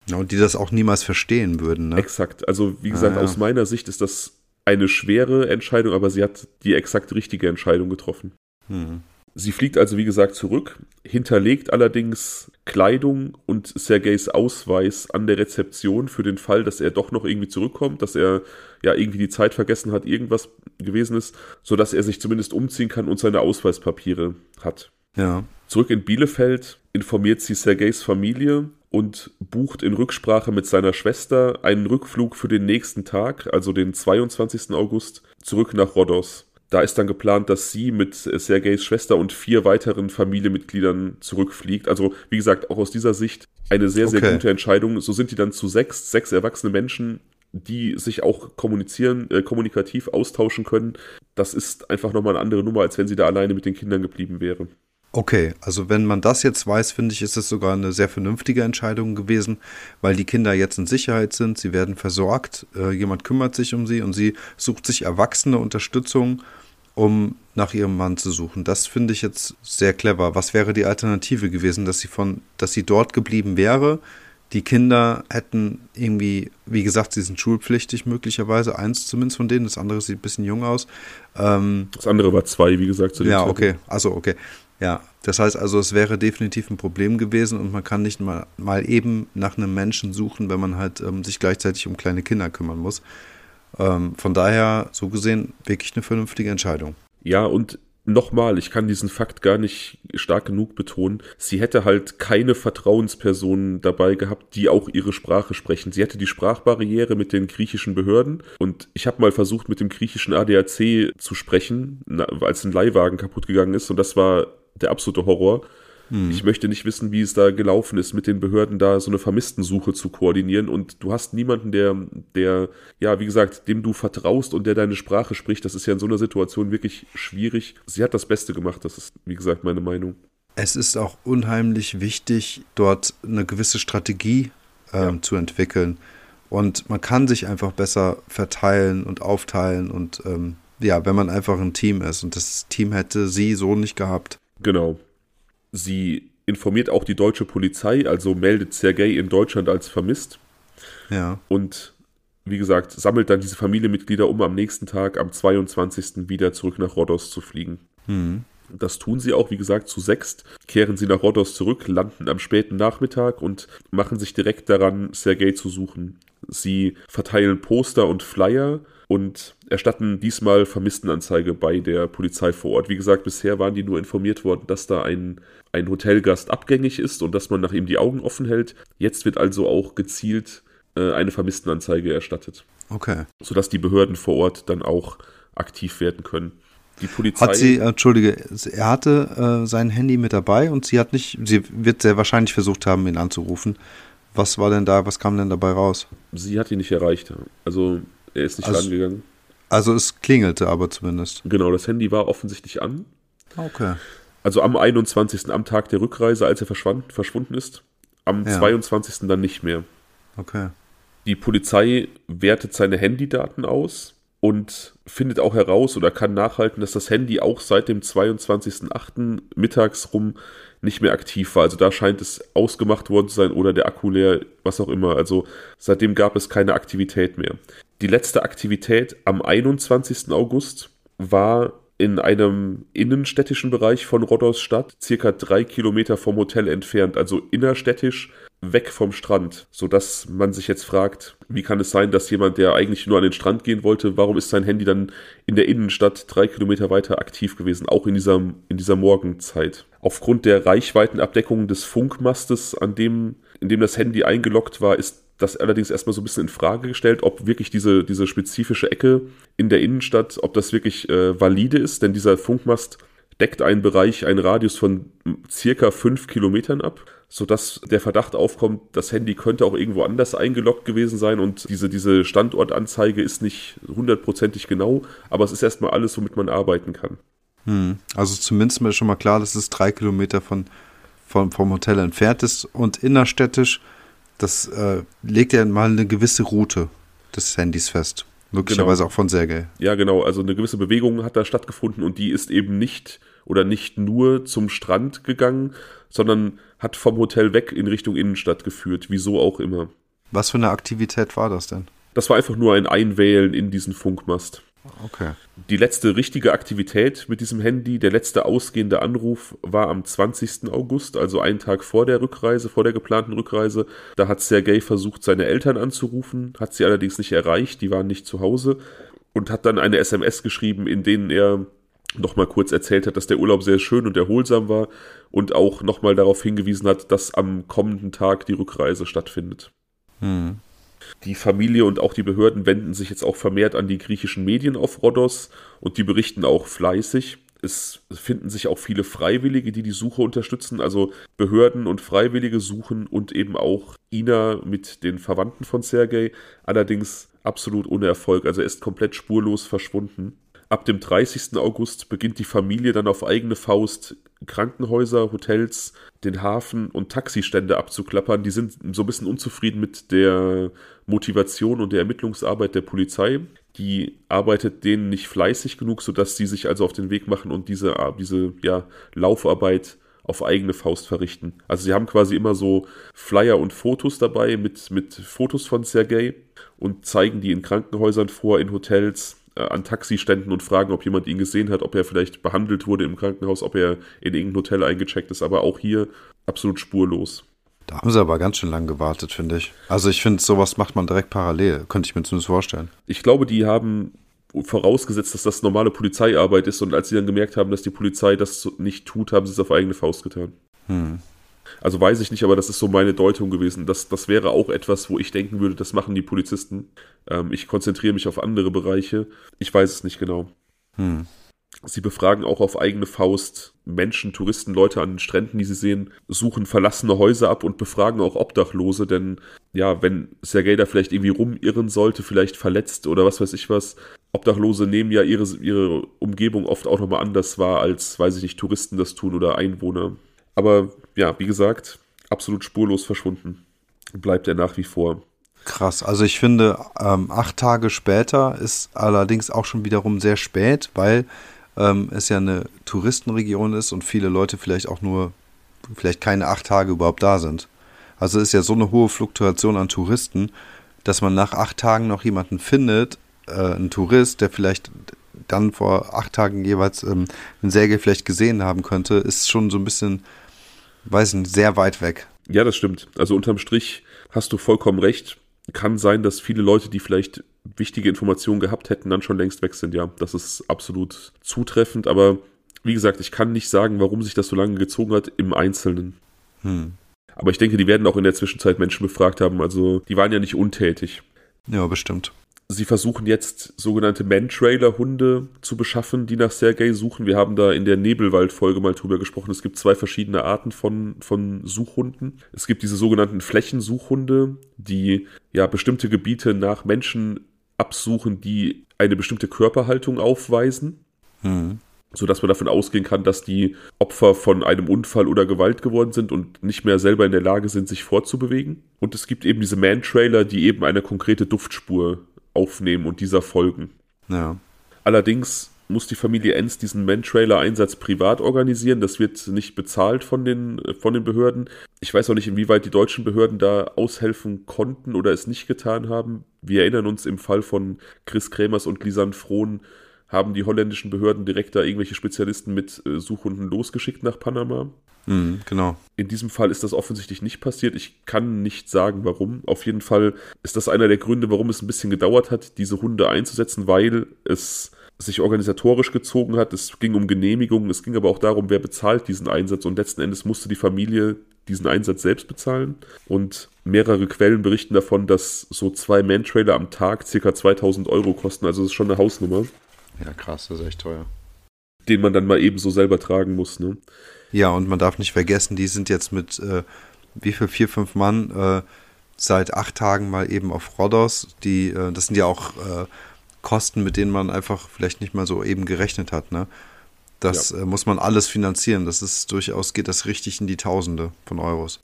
Ja, und die das auch niemals verstehen würden, ne? Exakt. Also, wie gesagt, ah, ja. aus meiner Sicht ist das eine schwere Entscheidung, aber sie hat die exakt richtige Entscheidung getroffen. Hm. Sie fliegt also, wie gesagt, zurück, hinterlegt allerdings Kleidung und Sergejs Ausweis an der Rezeption für den Fall, dass er doch noch irgendwie zurückkommt, dass er ja irgendwie die Zeit vergessen hat, irgendwas gewesen ist, sodass er sich zumindest umziehen kann und seine Ausweispapiere hat. Ja. Zurück in Bielefeld informiert sie Sergejs Familie und bucht in Rücksprache mit seiner Schwester einen Rückflug für den nächsten Tag, also den 22. August, zurück nach Rhodos. Da ist dann geplant, dass sie mit Sergejs Schwester und vier weiteren Familienmitgliedern zurückfliegt. Also, wie gesagt, auch aus dieser Sicht eine sehr, sehr okay. gute Entscheidung. So sind die dann zu sechs, sechs erwachsene Menschen, die sich auch kommunizieren, äh, kommunikativ austauschen können. Das ist einfach nochmal eine andere Nummer, als wenn sie da alleine mit den Kindern geblieben wäre. Okay, also wenn man das jetzt weiß, finde ich, ist es sogar eine sehr vernünftige Entscheidung gewesen, weil die Kinder jetzt in Sicherheit sind, sie werden versorgt, äh, jemand kümmert sich um sie und sie sucht sich erwachsene Unterstützung, um nach ihrem Mann zu suchen. Das finde ich jetzt sehr clever. Was wäre die Alternative gewesen, dass sie von, dass sie dort geblieben wäre? Die Kinder hätten irgendwie, wie gesagt, sie sind schulpflichtig möglicherweise, eins zumindest von denen, das andere sieht ein bisschen jung aus. Ähm, das andere war zwei, wie gesagt, zu dem Ja, Zeitpunkt. okay, also okay. Ja, das heißt also, es wäre definitiv ein Problem gewesen und man kann nicht mal, mal eben nach einem Menschen suchen, wenn man halt ähm, sich gleichzeitig um kleine Kinder kümmern muss. Ähm, von daher, so gesehen, wirklich eine vernünftige Entscheidung. Ja, und nochmal, ich kann diesen Fakt gar nicht stark genug betonen. Sie hätte halt keine Vertrauenspersonen dabei gehabt, die auch ihre Sprache sprechen. Sie hätte die Sprachbarriere mit den griechischen Behörden und ich habe mal versucht, mit dem griechischen ADAC zu sprechen, als ein Leihwagen kaputt gegangen ist und das war der absolute Horror. Hm. Ich möchte nicht wissen, wie es da gelaufen ist, mit den Behörden da so eine Vermisstensuche zu koordinieren. Und du hast niemanden, der, der, ja, wie gesagt, dem du vertraust und der deine Sprache spricht. Das ist ja in so einer Situation wirklich schwierig. Sie hat das Beste gemacht, das ist, wie gesagt, meine Meinung. es ist auch unheimlich wichtig, dort eine gewisse Strategie ähm, ja. zu entwickeln. Und man kann sich einfach besser verteilen und aufteilen und ähm, ja, wenn man einfach ein Team ist. Und das Team hätte sie so nicht gehabt. Genau. Sie informiert auch die deutsche Polizei, also meldet Sergei in Deutschland als vermisst. Ja. Und wie gesagt, sammelt dann diese Familienmitglieder, um am nächsten Tag, am 22. wieder zurück nach Rhodos zu fliegen. Mhm. Das tun sie auch, wie gesagt, zu sechst. Kehren sie nach Rhodos zurück, landen am späten Nachmittag und machen sich direkt daran, Sergei zu suchen. Sie verteilen Poster und Flyer und erstatten diesmal Vermisstenanzeige bei der Polizei vor Ort. Wie gesagt, bisher waren die nur informiert worden, dass da ein, ein Hotelgast abgängig ist und dass man nach ihm die Augen offen hält. Jetzt wird also auch gezielt äh, eine Vermisstenanzeige erstattet. Okay. Sodass die Behörden vor Ort dann auch aktiv werden können. Die Polizei. Hat sie, äh, entschuldige, er hatte äh, sein Handy mit dabei und sie hat nicht, sie wird sehr wahrscheinlich versucht haben, ihn anzurufen. Was war denn da, was kam denn dabei raus? Sie hat ihn nicht erreicht. Also er ist nicht also, rangegangen. Also es klingelte aber zumindest. Genau, das Handy war offensichtlich an. Okay. Also am 21. am Tag der Rückreise, als er verschwand, verschwunden ist. Am ja. 22. dann nicht mehr. Okay. Die Polizei wertet seine Handydaten aus und findet auch heraus oder kann nachhalten, dass das Handy auch seit dem 22.08. mittags rum nicht mehr aktiv war. Also da scheint es ausgemacht worden zu sein oder der Akku leer, was auch immer. Also seitdem gab es keine Aktivität mehr. Die letzte Aktivität am 21. August war in einem innenstädtischen Bereich von Rhodos Stadt, circa drei Kilometer vom Hotel entfernt, also innerstädtisch weg vom Strand, sodass man sich jetzt fragt, wie kann es sein, dass jemand, der eigentlich nur an den Strand gehen wollte, warum ist sein Handy dann in der Innenstadt drei Kilometer weiter aktiv gewesen, auch in dieser, in dieser Morgenzeit. Aufgrund der Reichweitenabdeckung des Funkmastes, an dem, in dem das Handy eingeloggt war, ist das allerdings erstmal so ein bisschen in Frage gestellt, ob wirklich diese, diese spezifische Ecke in der Innenstadt, ob das wirklich äh, valide ist, denn dieser Funkmast deckt einen Bereich, einen Radius von circa fünf Kilometern ab, sodass der Verdacht aufkommt, das Handy könnte auch irgendwo anders eingeloggt gewesen sein und diese, diese Standortanzeige ist nicht hundertprozentig genau, aber es ist erstmal alles, womit man arbeiten kann. Hm. Also zumindest mal schon mal klar, dass es drei Kilometer von, von, vom Hotel entfernt ist und innerstädtisch, das äh, legt ja mal eine gewisse Route des Handys fest. Möglicherweise genau. auch von Sergei. Ja, genau. Also eine gewisse Bewegung hat da stattgefunden und die ist eben nicht oder nicht nur zum Strand gegangen, sondern hat vom Hotel weg in Richtung Innenstadt geführt. Wieso auch immer. Was für eine Aktivität war das denn? Das war einfach nur ein Einwählen in diesen Funkmast. Okay. Die letzte richtige Aktivität mit diesem Handy, der letzte ausgehende Anruf war am 20. August, also einen Tag vor der Rückreise, vor der geplanten Rückreise. Da hat Sergei versucht, seine Eltern anzurufen, hat sie allerdings nicht erreicht, die waren nicht zu Hause und hat dann eine SMS geschrieben, in denen er nochmal kurz erzählt hat, dass der Urlaub sehr schön und erholsam war und auch nochmal darauf hingewiesen hat, dass am kommenden Tag die Rückreise stattfindet. Hm. Die Familie und auch die Behörden wenden sich jetzt auch vermehrt an die griechischen Medien auf Rhodos und die berichten auch fleißig. Es finden sich auch viele Freiwillige, die die Suche unterstützen. Also Behörden und Freiwillige suchen und eben auch Ina mit den Verwandten von Sergei. Allerdings absolut ohne Erfolg. Also er ist komplett spurlos verschwunden. Ab dem 30. August beginnt die Familie dann auf eigene Faust Krankenhäuser, Hotels, den Hafen und Taxistände abzuklappern. Die sind so ein bisschen unzufrieden mit der Motivation und der Ermittlungsarbeit der Polizei. Die arbeitet denen nicht fleißig genug, sodass sie sich also auf den Weg machen und diese, diese ja, Laufarbeit auf eigene Faust verrichten. Also sie haben quasi immer so Flyer und Fotos dabei mit, mit Fotos von Sergei und zeigen die in Krankenhäusern vor, in Hotels, äh, an Taxiständen und fragen, ob jemand ihn gesehen hat, ob er vielleicht behandelt wurde im Krankenhaus, ob er in irgendein Hotel eingecheckt ist, aber auch hier absolut spurlos. Da haben sie aber ganz schön lang gewartet, finde ich. Also ich finde, sowas macht man direkt parallel, könnte ich mir zumindest vorstellen. Ich glaube, die haben vorausgesetzt, dass das normale Polizeiarbeit ist und als sie dann gemerkt haben, dass die Polizei das nicht tut, haben sie es auf eigene Faust getan. Hm. Also weiß ich nicht, aber das ist so meine Deutung gewesen. Das, das wäre auch etwas, wo ich denken würde, das machen die Polizisten. Ähm, ich konzentriere mich auf andere Bereiche. Ich weiß es nicht genau. Hm. Sie befragen auch auf eigene Faust Menschen, Touristen, Leute an den Stränden, die sie sehen, suchen verlassene Häuser ab und befragen auch Obdachlose, denn ja, wenn Sergei da vielleicht irgendwie rumirren sollte, vielleicht verletzt oder was weiß ich was, Obdachlose nehmen ja ihre, ihre Umgebung oft auch nochmal anders wahr, als, weiß ich nicht, Touristen das tun oder Einwohner. Aber ja, wie gesagt, absolut spurlos verschwunden. Bleibt er nach wie vor. Krass, also ich finde, ähm, acht Tage später ist allerdings auch schon wiederum sehr spät, weil ähm, es ja eine Touristenregion ist und viele Leute vielleicht auch nur, vielleicht keine acht Tage überhaupt da sind. Also ist ja so eine hohe Fluktuation an Touristen, dass man nach acht Tagen noch jemanden findet, äh, einen Tourist, der vielleicht dann vor acht Tagen jeweils ähm, einen Säge vielleicht gesehen haben könnte, ist schon so ein bisschen, weiß nicht, sehr weit weg. Ja, das stimmt. Also unterm Strich hast du vollkommen recht. Kann sein, dass viele Leute, die vielleicht wichtige Informationen gehabt hätten, dann schon längst weg sind. Ja, das ist absolut zutreffend. Aber wie gesagt, ich kann nicht sagen, warum sich das so lange gezogen hat im Einzelnen. Hm. Aber ich denke, die werden auch in der Zwischenzeit Menschen befragt haben. Also die waren ja nicht untätig. Ja, bestimmt. Sie versuchen jetzt sogenannte Man-Trailer-Hunde zu beschaffen, die nach Sergei suchen. Wir haben da in der Nebelwald-Folge mal drüber gesprochen. Es gibt zwei verschiedene Arten von, von Suchhunden. Es gibt diese sogenannten Flächensuchhunde, die ja bestimmte Gebiete nach Menschen absuchen, die eine bestimmte Körperhaltung aufweisen. Mhm sodass man davon ausgehen kann, dass die Opfer von einem Unfall oder Gewalt geworden sind und nicht mehr selber in der Lage sind, sich fortzubewegen. Und es gibt eben diese Man-Trailer, die eben eine konkrete Duftspur aufnehmen und dieser folgen. Ja. Allerdings muss die Familie Enz diesen Man-Trailer-Einsatz privat organisieren. Das wird nicht bezahlt von den, von den Behörden. Ich weiß auch nicht, inwieweit die deutschen Behörden da aushelfen konnten oder es nicht getan haben. Wir erinnern uns im Fall von Chris Krämers und Lisanne Frohn, haben die holländischen Behörden direkt da irgendwelche Spezialisten mit äh, Suchhunden losgeschickt nach Panama. Mhm, genau. In diesem Fall ist das offensichtlich nicht passiert. Ich kann nicht sagen, warum. Auf jeden Fall ist das einer der Gründe, warum es ein bisschen gedauert hat, diese Hunde einzusetzen, weil es sich organisatorisch gezogen hat. Es ging um Genehmigungen, es ging aber auch darum, wer bezahlt diesen Einsatz. Und letzten Endes musste die Familie diesen Einsatz selbst bezahlen. Und mehrere Quellen berichten davon, dass so zwei Man-Trailer am Tag ca. 2000 Euro kosten. Also das ist schon eine Hausnummer. Ja, krass, das ist echt teuer. Den man dann mal eben so selber tragen muss, ne? Ja, und man darf nicht vergessen, die sind jetzt mit, äh, wie viel, vier, fünf Mann, äh, seit acht Tagen mal eben auf Rhodos. Die, äh, das sind ja auch äh, Kosten, mit denen man einfach vielleicht nicht mal so eben gerechnet hat, ne? Das ja. Äh, muss man alles finanzieren. Das ist durchaus, geht das richtig in die Tausende von Euros.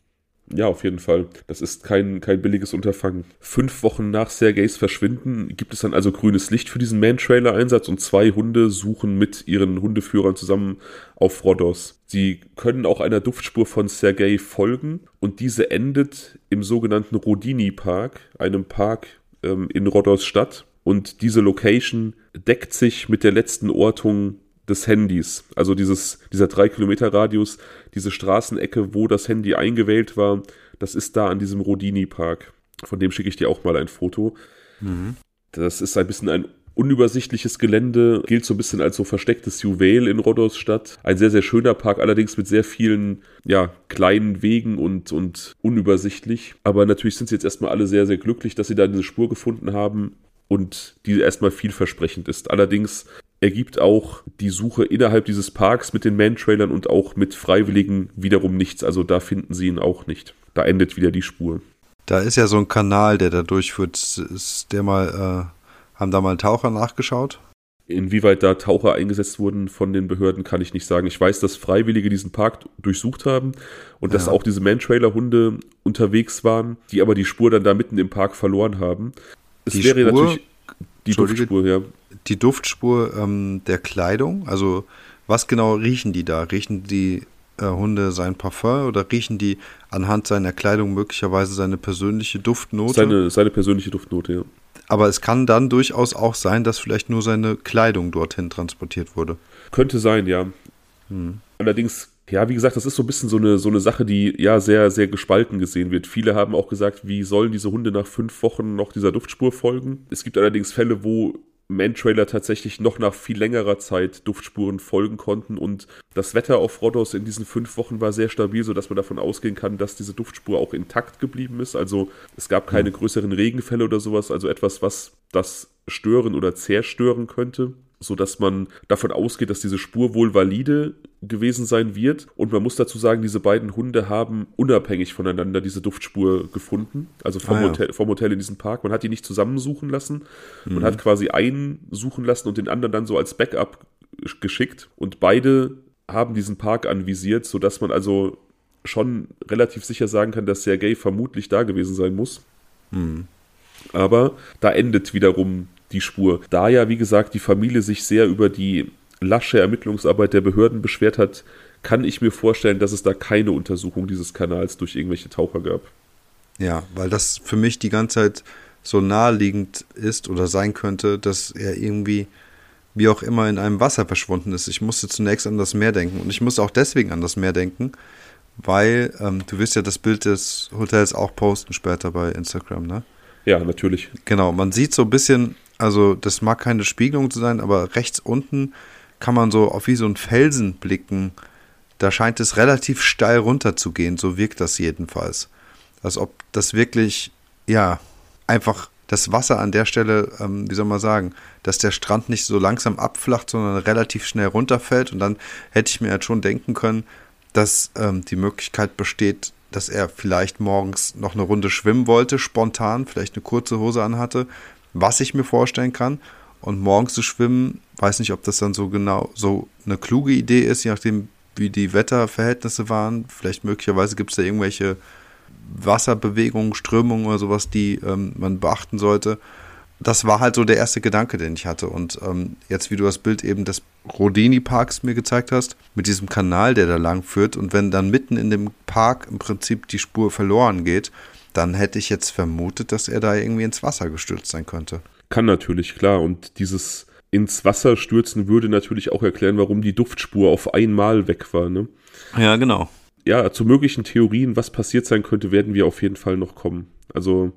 Ja, auf jeden Fall. Das ist kein, kein billiges Unterfangen. Fünf Wochen nach Sergeys Verschwinden gibt es dann also grünes Licht für diesen Man-Trailer-Einsatz und zwei Hunde suchen mit ihren Hundeführern zusammen auf Rhodos. Sie können auch einer Duftspur von Sergei folgen und diese endet im sogenannten Rodini Park, einem Park ähm, in Rhodos Stadt. Und diese Location deckt sich mit der letzten Ortung des Handys. Also dieses, dieser 3-Kilometer-Radius, diese Straßenecke, wo das Handy eingewählt war, das ist da an diesem Rodini-Park. Von dem schicke ich dir auch mal ein Foto. Mhm. Das ist ein bisschen ein unübersichtliches Gelände, gilt so ein bisschen als so verstecktes Juwel in Rhodos Stadt. Ein sehr, sehr schöner Park, allerdings mit sehr vielen, ja, kleinen Wegen und, und unübersichtlich. Aber natürlich sind sie jetzt erstmal alle sehr, sehr glücklich, dass sie da diese Spur gefunden haben und die erstmal vielversprechend ist. Allerdings ergibt auch die Suche innerhalb dieses Parks mit den Man-Trailern und auch mit Freiwilligen wiederum nichts. Also da finden sie ihn auch nicht. Da endet wieder die Spur. Da ist ja so ein Kanal, der da durchführt. Ist der mal, äh, haben da mal Taucher nachgeschaut? Inwieweit da Taucher eingesetzt wurden von den Behörden, kann ich nicht sagen. Ich weiß, dass Freiwillige diesen Park durchsucht haben und dass auch diese Man-Trailer-Hunde unterwegs waren, die aber die Spur dann da mitten im Park verloren haben. Es die wäre Spur, natürlich die Duftspur, ja die Duftspur ähm, der Kleidung? Also was genau riechen die da? Riechen die äh, Hunde sein Parfum oder riechen die anhand seiner Kleidung möglicherweise seine persönliche Duftnote? Seine, seine persönliche Duftnote, ja. Aber es kann dann durchaus auch sein, dass vielleicht nur seine Kleidung dorthin transportiert wurde. Könnte sein, ja. Hm. Allerdings ja, wie gesagt, das ist so ein bisschen so eine, so eine Sache, die ja sehr, sehr gespalten gesehen wird. Viele haben auch gesagt, wie sollen diese Hunde nach fünf Wochen noch dieser Duftspur folgen? Es gibt allerdings Fälle, wo Man-Trailer tatsächlich noch nach viel längerer Zeit Duftspuren folgen konnten und das Wetter auf Rhodos in diesen fünf Wochen war sehr stabil, sodass man davon ausgehen kann, dass diese Duftspur auch intakt geblieben ist. Also es gab keine größeren Regenfälle oder sowas, also etwas, was das stören oder zerstören könnte so dass man davon ausgeht, dass diese Spur wohl valide gewesen sein wird. Und man muss dazu sagen, diese beiden Hunde haben unabhängig voneinander diese Duftspur gefunden, also vom, ah, ja. Hotel, vom Hotel in diesem Park. Man hat die nicht zusammensuchen lassen. Mhm. Man hat quasi einen suchen lassen und den anderen dann so als Backup geschickt. Und beide haben diesen Park anvisiert, sodass man also schon relativ sicher sagen kann, dass Sergei vermutlich da gewesen sein muss. Mhm. Aber da endet wiederum die Spur. Da ja, wie gesagt, die Familie sich sehr über die lasche Ermittlungsarbeit der Behörden beschwert hat, kann ich mir vorstellen, dass es da keine Untersuchung dieses Kanals durch irgendwelche Taucher gab. Ja, weil das für mich die ganze Zeit so naheliegend ist oder sein könnte, dass er irgendwie wie auch immer in einem Wasser verschwunden ist. Ich musste zunächst an das Meer denken und ich musste auch deswegen an das Meer denken, weil ähm, du wirst ja das Bild des Hotels auch posten später bei Instagram, ne? Ja, natürlich. Genau, man sieht so ein bisschen, also das mag keine Spiegelung zu sein, aber rechts unten kann man so auf wie so ein Felsen blicken. Da scheint es relativ steil runter zu gehen, so wirkt das jedenfalls. Als ob das wirklich, ja, einfach das Wasser an der Stelle, ähm, wie soll man sagen, dass der Strand nicht so langsam abflacht, sondern relativ schnell runterfällt. Und dann hätte ich mir halt schon denken können, dass ähm, die Möglichkeit besteht, dass er vielleicht morgens noch eine Runde schwimmen wollte, spontan, vielleicht eine kurze Hose anhatte, was ich mir vorstellen kann. Und morgens zu schwimmen, weiß nicht, ob das dann so genau so eine kluge Idee ist, je nachdem, wie die Wetterverhältnisse waren. Vielleicht möglicherweise gibt es da irgendwelche Wasserbewegungen, Strömungen oder sowas, die ähm, man beachten sollte. Das war halt so der erste Gedanke, den ich hatte. Und ähm, jetzt, wie du das Bild eben des Rodini-Parks mir gezeigt hast, mit diesem Kanal, der da lang führt, und wenn dann mitten in dem Park im Prinzip die Spur verloren geht, dann hätte ich jetzt vermutet, dass er da irgendwie ins Wasser gestürzt sein könnte. Kann natürlich, klar. Und dieses ins Wasser stürzen würde natürlich auch erklären, warum die Duftspur auf einmal weg war. Ne? Ja, genau ja, zu möglichen Theorien, was passiert sein könnte, werden wir auf jeden Fall noch kommen. Also.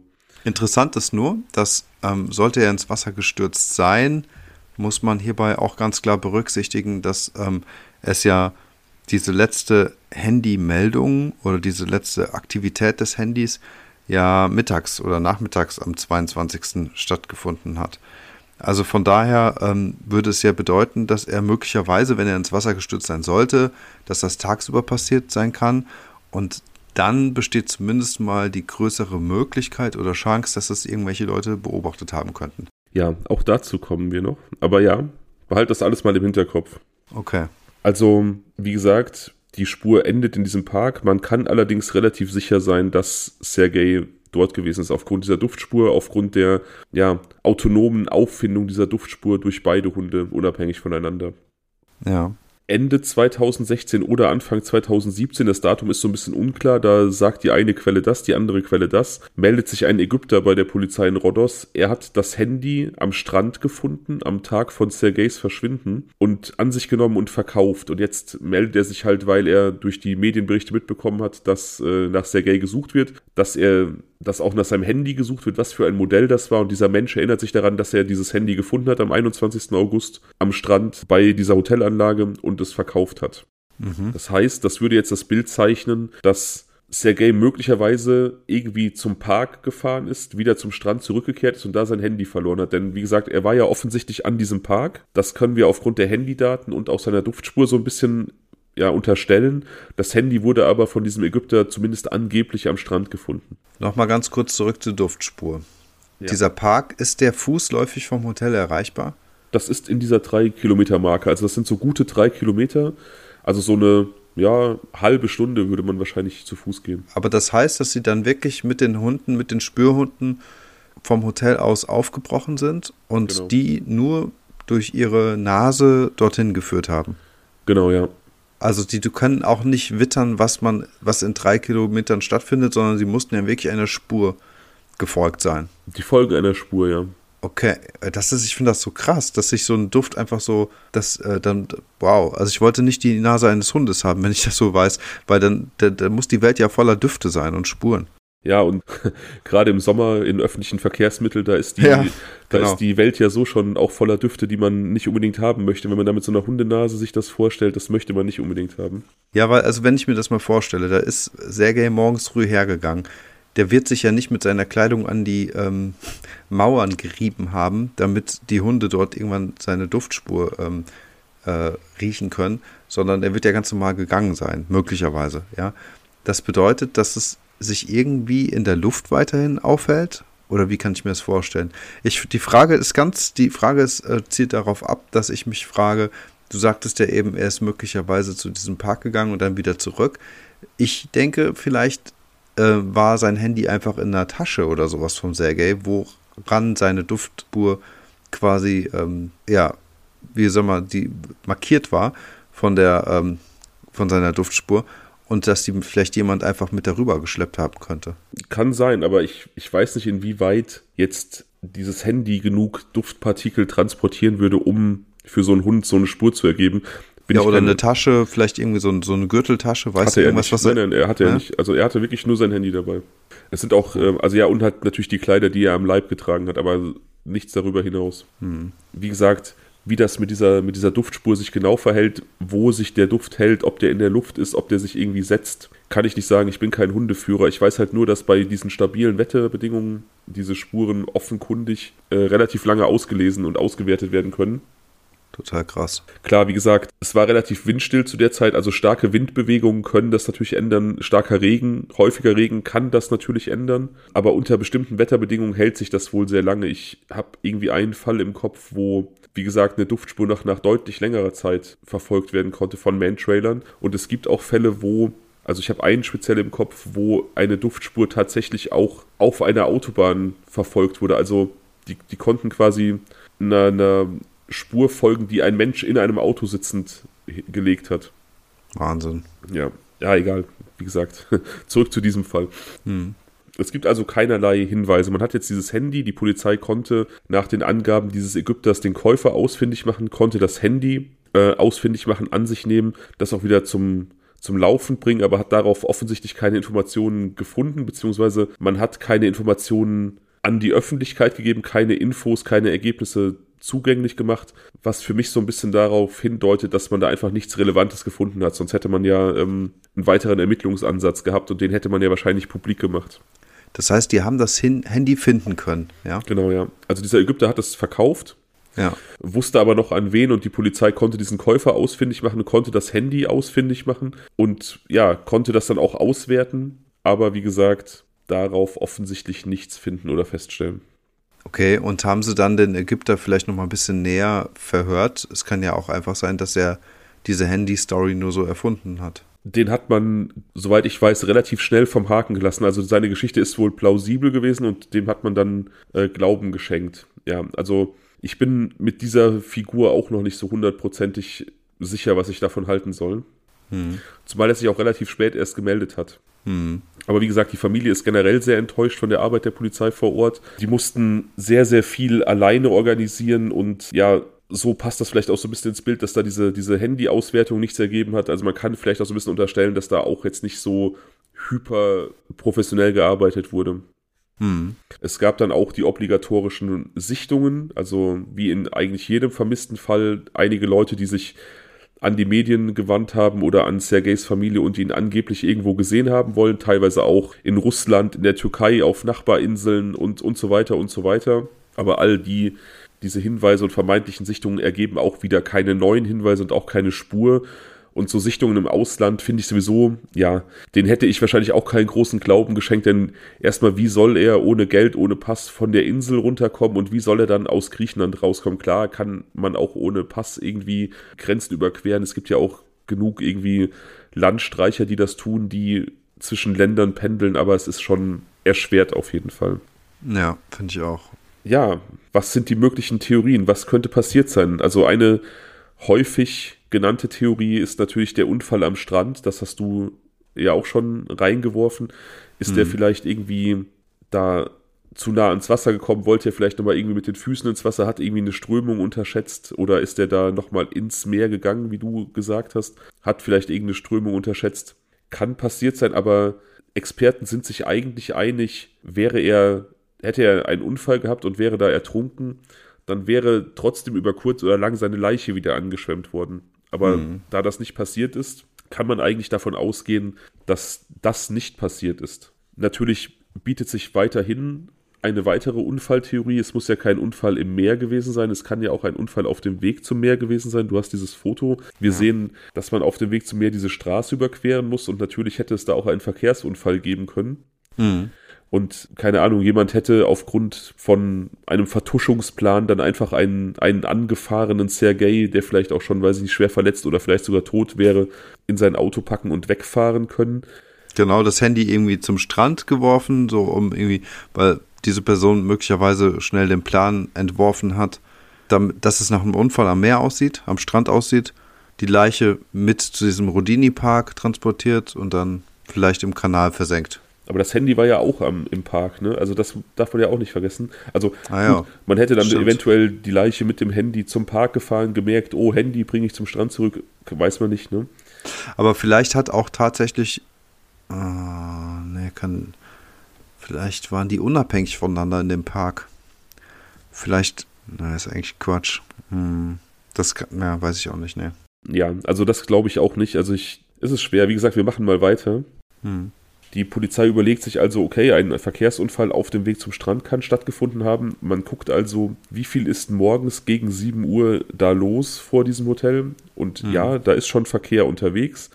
Interessant ist nur, dass ähm, sollte er ins Wasser gestürzt sein, muss man hierbei auch ganz klar berücksichtigen, dass ähm, es ja diese letzte Handymeldung oder diese letzte Aktivität des Handys ja mittags oder nachmittags am 22. stattgefunden hat. Also von daher ähm, würde es ja bedeuten, dass er möglicherweise, wenn er ins Wasser gestürzt sein sollte, dass das tagsüber passiert sein kann. Und dann besteht zumindest mal die größere Möglichkeit oder Chance, dass das irgendwelche Leute beobachtet haben könnten. Ja, auch dazu kommen wir noch. Aber ja, behalt das alles mal im Hinterkopf. Okay. Also, wie gesagt, die Spur endet in diesem Park. Man kann allerdings relativ sicher sein, dass Sergei dort gewesen ist, aufgrund dieser Duftspur, aufgrund der ja, autonomen Auffindung dieser Duftspur durch beide Hunde, unabhängig voneinander. Ja. Ende 2016 oder Anfang 2017. Das Datum ist so ein bisschen unklar. Da sagt die eine Quelle das, die andere Quelle das. Meldet sich ein Ägypter bei der Polizei in Rhodos. Er hat das Handy am Strand gefunden, am Tag von Sergeys Verschwinden und an sich genommen und verkauft. Und jetzt meldet er sich halt, weil er durch die Medienberichte mitbekommen hat, dass äh, nach Sergei gesucht wird, dass er dass auch nach seinem Handy gesucht wird, was für ein Modell das war. Und dieser Mensch erinnert sich daran, dass er dieses Handy gefunden hat am 21. August am Strand bei dieser Hotelanlage und es verkauft hat. Mhm. Das heißt, das würde jetzt das Bild zeichnen, dass Sergei möglicherweise irgendwie zum Park gefahren ist, wieder zum Strand zurückgekehrt ist und da sein Handy verloren hat. Denn wie gesagt, er war ja offensichtlich an diesem Park. Das können wir aufgrund der Handydaten und auch seiner Duftspur so ein bisschen ja, unterstellen. Das Handy wurde aber von diesem Ägypter zumindest angeblich am Strand gefunden. Nochmal ganz kurz zurück zur Duftspur. Ja. Dieser Park, ist der fußläufig vom Hotel erreichbar? Das ist in dieser 3-Kilometer-Marke. Also das sind so gute drei Kilometer. Also so eine ja, halbe Stunde würde man wahrscheinlich zu Fuß gehen. Aber das heißt, dass sie dann wirklich mit den Hunden, mit den Spürhunden vom Hotel aus aufgebrochen sind und genau. die nur durch ihre Nase dorthin geführt haben. Genau, ja. Also die, die können auch nicht wittern, was man, was in drei Kilometern stattfindet, sondern sie mussten ja wirklich einer Spur gefolgt sein. Die Folge einer Spur, ja. Okay, äh, das ist, ich finde das so krass, dass sich so ein Duft einfach so, das äh, dann, wow, also ich wollte nicht die Nase eines Hundes haben, wenn ich das so weiß, weil dann, dann muss die Welt ja voller Düfte sein und Spuren. Ja, und gerade im Sommer in öffentlichen Verkehrsmitteln, da ist die, ja, da genau. ist die Welt ja so schon auch voller Düfte, die man nicht unbedingt haben möchte. Wenn man da mit so einer Hundenase sich das vorstellt, das möchte man nicht unbedingt haben. Ja, weil, also wenn ich mir das mal vorstelle, da ist Sergei morgens früh hergegangen. Der wird sich ja nicht mit seiner Kleidung an die ähm, Mauern gerieben haben, damit die Hunde dort irgendwann seine Duftspur ähm, äh, riechen können, sondern er wird ja ganz normal gegangen sein, möglicherweise, ja. Das bedeutet, dass es sich irgendwie in der Luft weiterhin aufhält? Oder wie kann ich mir das vorstellen? Ich, die Frage ist ganz, die Frage ist, äh, zielt darauf ab, dass ich mich frage, du sagtest ja eben, er ist möglicherweise zu diesem Park gegangen und dann wieder zurück. Ich denke, vielleicht äh, war sein Handy einfach in der Tasche oder sowas vom Sergei, woran seine Duftspur quasi, ähm, ja, wie soll man, die markiert war von der, ähm, von seiner Duftspur und dass die vielleicht jemand einfach mit darüber geschleppt haben könnte. Kann sein, aber ich, ich weiß nicht, inwieweit jetzt dieses Handy genug Duftpartikel transportieren würde, um für so einen Hund so eine Spur zu ergeben. Bin ja, oder eine Tasche, vielleicht irgendwie so, so eine Gürteltasche, weißt du irgendwas, was er. Nein, nein, er hatte ja? ja nicht. Also er hatte wirklich nur sein Handy dabei. Es sind auch, äh, also ja, und hat natürlich die Kleider, die er am Leib getragen hat, aber nichts darüber hinaus. Hm. Wie gesagt, wie das mit dieser, mit dieser Duftspur sich genau verhält, wo sich der Duft hält, ob der in der Luft ist, ob der sich irgendwie setzt, kann ich nicht sagen. Ich bin kein Hundeführer. Ich weiß halt nur, dass bei diesen stabilen Wetterbedingungen diese Spuren offenkundig äh, relativ lange ausgelesen und ausgewertet werden können. Total krass. Klar, wie gesagt, es war relativ windstill zu der Zeit, also starke Windbewegungen können das natürlich ändern. Starker Regen, häufiger Regen kann das natürlich ändern. Aber unter bestimmten Wetterbedingungen hält sich das wohl sehr lange. Ich habe irgendwie einen Fall im Kopf, wo, wie gesagt, eine Duftspur noch nach deutlich längerer Zeit verfolgt werden konnte von Man-Trailern. Und es gibt auch Fälle, wo also ich habe einen speziell im Kopf, wo eine Duftspur tatsächlich auch auf einer Autobahn verfolgt wurde. Also die, die konnten quasi einer, einer Spur folgen, die ein Mensch in einem Auto sitzend gelegt hat. Wahnsinn. Ja, ja, egal. Wie gesagt, zurück zu diesem Fall. Hm. Es gibt also keinerlei Hinweise. Man hat jetzt dieses Handy, die Polizei konnte nach den Angaben dieses Ägypters den Käufer ausfindig machen, konnte das Handy äh, ausfindig machen, an sich nehmen, das auch wieder zum, zum Laufen bringen, aber hat darauf offensichtlich keine Informationen gefunden, beziehungsweise man hat keine Informationen an die Öffentlichkeit gegeben, keine Infos, keine Ergebnisse zugänglich gemacht, was für mich so ein bisschen darauf hindeutet, dass man da einfach nichts Relevantes gefunden hat. Sonst hätte man ja ähm, einen weiteren Ermittlungsansatz gehabt und den hätte man ja wahrscheinlich publik gemacht. Das heißt, die haben das Hin Handy finden können, ja? Genau, ja. Also dieser Ägypter hat es verkauft, ja. wusste aber noch an wen und die Polizei konnte diesen Käufer ausfindig machen, konnte das Handy ausfindig machen und ja, konnte das dann auch auswerten, aber wie gesagt, darauf offensichtlich nichts finden oder feststellen. Okay, und haben sie dann den Ägypter vielleicht noch mal ein bisschen näher verhört? Es kann ja auch einfach sein, dass er diese Handy-Story nur so erfunden hat. Den hat man, soweit ich weiß, relativ schnell vom Haken gelassen. Also seine Geschichte ist wohl plausibel gewesen und dem hat man dann äh, Glauben geschenkt. Ja, also ich bin mit dieser Figur auch noch nicht so hundertprozentig sicher, was ich davon halten soll. Hm. Zumal er sich auch relativ spät erst gemeldet hat. Hm. Aber wie gesagt, die Familie ist generell sehr enttäuscht von der Arbeit der Polizei vor Ort. Die mussten sehr, sehr viel alleine organisieren und ja, so passt das vielleicht auch so ein bisschen ins Bild, dass da diese, diese Handy-Auswertung nichts ergeben hat. Also man kann vielleicht auch so ein bisschen unterstellen, dass da auch jetzt nicht so hyper professionell gearbeitet wurde. Hm. Es gab dann auch die obligatorischen Sichtungen, also wie in eigentlich jedem vermissten Fall einige Leute, die sich an die Medien gewandt haben oder an Sergejs Familie und ihn angeblich irgendwo gesehen haben wollen, teilweise auch in Russland, in der Türkei, auf Nachbarinseln und, und so weiter und so weiter. Aber all die, diese Hinweise und vermeintlichen Sichtungen ergeben auch wieder keine neuen Hinweise und auch keine Spur. Und so Sichtungen im Ausland finde ich sowieso, ja, den hätte ich wahrscheinlich auch keinen großen Glauben geschenkt, denn erstmal, wie soll er ohne Geld, ohne Pass von der Insel runterkommen und wie soll er dann aus Griechenland rauskommen? Klar kann man auch ohne Pass irgendwie Grenzen überqueren. Es gibt ja auch genug irgendwie Landstreicher, die das tun, die zwischen Ländern pendeln, aber es ist schon erschwert auf jeden Fall. Ja, finde ich auch. Ja, was sind die möglichen Theorien? Was könnte passiert sein? Also eine häufig genannte Theorie ist natürlich der Unfall am Strand. Das hast du ja auch schon reingeworfen. Ist mhm. der vielleicht irgendwie da zu nah ans Wasser gekommen, wollte er vielleicht nochmal irgendwie mit den Füßen ins Wasser, hat irgendwie eine Strömung unterschätzt oder ist er da nochmal ins Meer gegangen, wie du gesagt hast, hat vielleicht irgendeine Strömung unterschätzt. Kann passiert sein, aber Experten sind sich eigentlich einig, wäre er, hätte er einen Unfall gehabt und wäre da ertrunken, dann wäre trotzdem über kurz oder lang seine Leiche wieder angeschwemmt worden. Aber mhm. da das nicht passiert ist, kann man eigentlich davon ausgehen, dass das nicht passiert ist. Natürlich bietet sich weiterhin eine weitere Unfalltheorie. Es muss ja kein Unfall im Meer gewesen sein. Es kann ja auch ein Unfall auf dem Weg zum Meer gewesen sein. Du hast dieses Foto. Wir ja. sehen, dass man auf dem Weg zum Meer diese Straße überqueren muss und natürlich hätte es da auch einen Verkehrsunfall geben können. Mhm. Und keine Ahnung, jemand hätte aufgrund von einem Vertuschungsplan dann einfach einen, einen angefahrenen Sergei, der vielleicht auch schon, weiß ich nicht, schwer verletzt oder vielleicht sogar tot wäre, in sein Auto packen und wegfahren können. Genau, das Handy irgendwie zum Strand geworfen, so um irgendwie, weil diese Person möglicherweise schnell den Plan entworfen hat, damit, dass es nach einem Unfall am Meer aussieht, am Strand aussieht, die Leiche mit zu diesem Rodini-Park transportiert und dann vielleicht im Kanal versenkt. Aber das Handy war ja auch am, im Park, ne? Also das darf man ja auch nicht vergessen. Also ah, ja. gut, man hätte dann Stimmt. eventuell die Leiche mit dem Handy zum Park gefahren, gemerkt, oh, Handy bringe ich zum Strand zurück, weiß man nicht, ne? Aber vielleicht hat auch tatsächlich, äh, ne, kann, vielleicht waren die unabhängig voneinander in dem Park. Vielleicht, na, ist eigentlich Quatsch. Hm, das kann, ja, weiß ich auch nicht, ne. Ja, also das glaube ich auch nicht. Also ich, es ist schwer. Wie gesagt, wir machen mal weiter. Hm. Die Polizei überlegt sich also, okay, ein Verkehrsunfall auf dem Weg zum Strand kann stattgefunden haben. Man guckt also, wie viel ist morgens gegen 7 Uhr da los vor diesem Hotel. Und mhm. ja, da ist schon Verkehr unterwegs.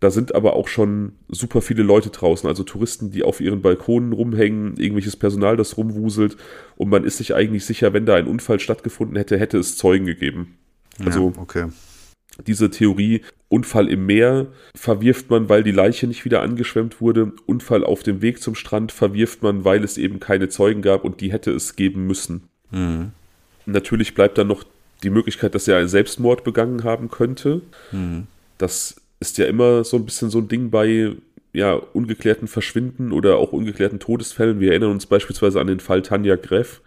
Da sind aber auch schon super viele Leute draußen, also Touristen, die auf ihren Balkonen rumhängen, irgendwelches Personal, das rumwuselt. Und man ist sich eigentlich sicher, wenn da ein Unfall stattgefunden hätte, hätte es Zeugen gegeben. Also ja, okay diese Theorie, Unfall im Meer verwirft man, weil die Leiche nicht wieder angeschwemmt wurde. Unfall auf dem Weg zum Strand verwirft man, weil es eben keine Zeugen gab und die hätte es geben müssen. Mhm. Natürlich bleibt dann noch die Möglichkeit, dass er einen Selbstmord begangen haben könnte. Mhm. Das ist ja immer so ein bisschen so ein Ding bei ja, ungeklärten Verschwinden oder auch ungeklärten Todesfällen. Wir erinnern uns beispielsweise an den Fall Tanja Greff,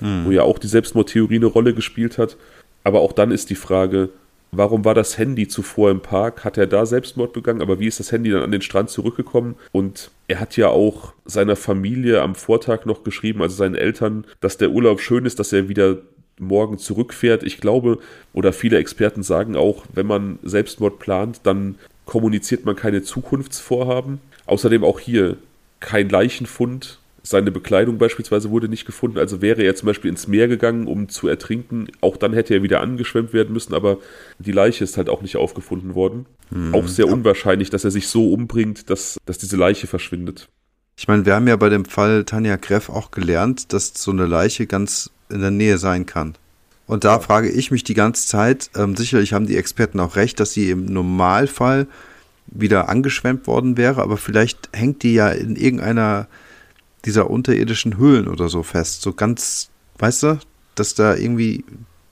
mhm. wo ja auch die Selbstmordtheorie eine Rolle gespielt hat. Aber auch dann ist die Frage, warum war das Handy zuvor im Park? Hat er da Selbstmord begangen? Aber wie ist das Handy dann an den Strand zurückgekommen? Und er hat ja auch seiner Familie am Vortag noch geschrieben, also seinen Eltern, dass der Urlaub schön ist, dass er wieder morgen zurückfährt. Ich glaube, oder viele Experten sagen auch, wenn man Selbstmord plant, dann kommuniziert man keine Zukunftsvorhaben. Außerdem auch hier kein Leichenfund, seine Bekleidung beispielsweise wurde nicht gefunden, also wäre er zum Beispiel ins Meer gegangen, um zu ertrinken. Auch dann hätte er wieder angeschwemmt werden müssen, aber die Leiche ist halt auch nicht aufgefunden worden. Mhm. Auch sehr unwahrscheinlich, dass er sich so umbringt, dass, dass diese Leiche verschwindet. Ich meine, wir haben ja bei dem Fall Tanja Greff auch gelernt, dass so eine Leiche ganz in der Nähe sein kann. Und da ja. frage ich mich die ganze Zeit, ähm, sicherlich haben die Experten auch recht, dass sie im Normalfall wieder angeschwemmt worden wäre, aber vielleicht hängt die ja in irgendeiner dieser unterirdischen Höhlen oder so fest. So ganz, weißt du, dass da irgendwie,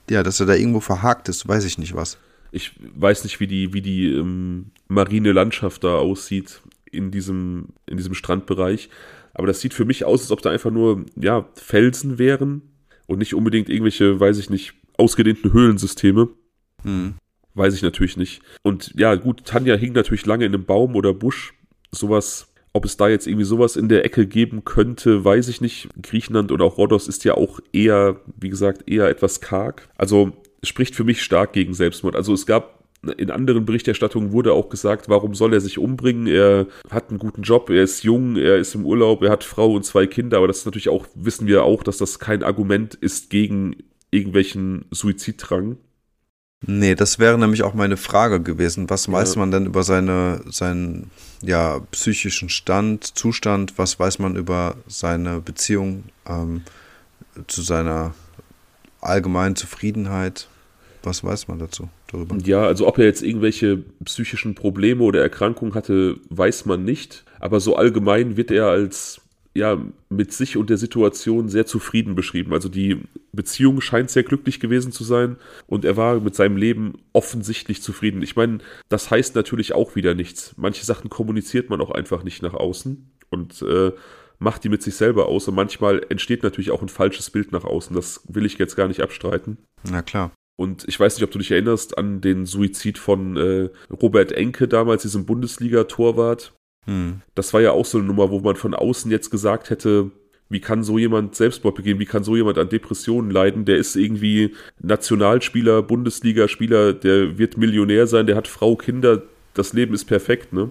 ja, dass er da irgendwo verhakt ist, weiß ich nicht was. Ich weiß nicht, wie die, wie die ähm, marine Landschaft da aussieht in diesem, in diesem Strandbereich. Aber das sieht für mich aus, als ob da einfach nur, ja, Felsen wären und nicht unbedingt irgendwelche, weiß ich nicht, ausgedehnten Höhlensysteme. Hm. Weiß ich natürlich nicht. Und ja, gut, Tanja hing natürlich lange in einem Baum oder Busch. Sowas ob es da jetzt irgendwie sowas in der Ecke geben könnte, weiß ich nicht. Griechenland oder auch Rhodos ist ja auch eher, wie gesagt, eher etwas karg. Also spricht für mich stark gegen Selbstmord. Also es gab in anderen Berichterstattungen wurde auch gesagt, warum soll er sich umbringen? Er hat einen guten Job, er ist jung, er ist im Urlaub, er hat Frau und zwei Kinder, aber das ist natürlich auch, wissen wir auch, dass das kein Argument ist gegen irgendwelchen Suiziddrang. Nee, das wäre nämlich auch meine Frage gewesen. Was ja. weiß man denn über seine, seinen ja, psychischen Stand, Zustand? Was weiß man über seine Beziehung ähm, zu seiner allgemeinen Zufriedenheit? Was weiß man dazu darüber? Ja, also ob er jetzt irgendwelche psychischen Probleme oder Erkrankungen hatte, weiß man nicht. Aber so allgemein wird er als ja, mit sich und der Situation sehr zufrieden beschrieben. Also die Beziehung scheint sehr glücklich gewesen zu sein und er war mit seinem Leben offensichtlich zufrieden. Ich meine, das heißt natürlich auch wieder nichts. Manche Sachen kommuniziert man auch einfach nicht nach außen und äh, macht die mit sich selber aus. Und manchmal entsteht natürlich auch ein falsches Bild nach außen. Das will ich jetzt gar nicht abstreiten. Na klar. Und ich weiß nicht, ob du dich erinnerst an den Suizid von äh, Robert Enke damals, diesem Bundesliga-Torwart, hm. Das war ja auch so eine Nummer, wo man von außen jetzt gesagt hätte, wie kann so jemand Selbstmord begehen? Wie kann so jemand an Depressionen leiden? Der ist irgendwie Nationalspieler, Bundesligaspieler, der wird Millionär sein, der hat Frau, Kinder, das Leben ist perfekt, ne?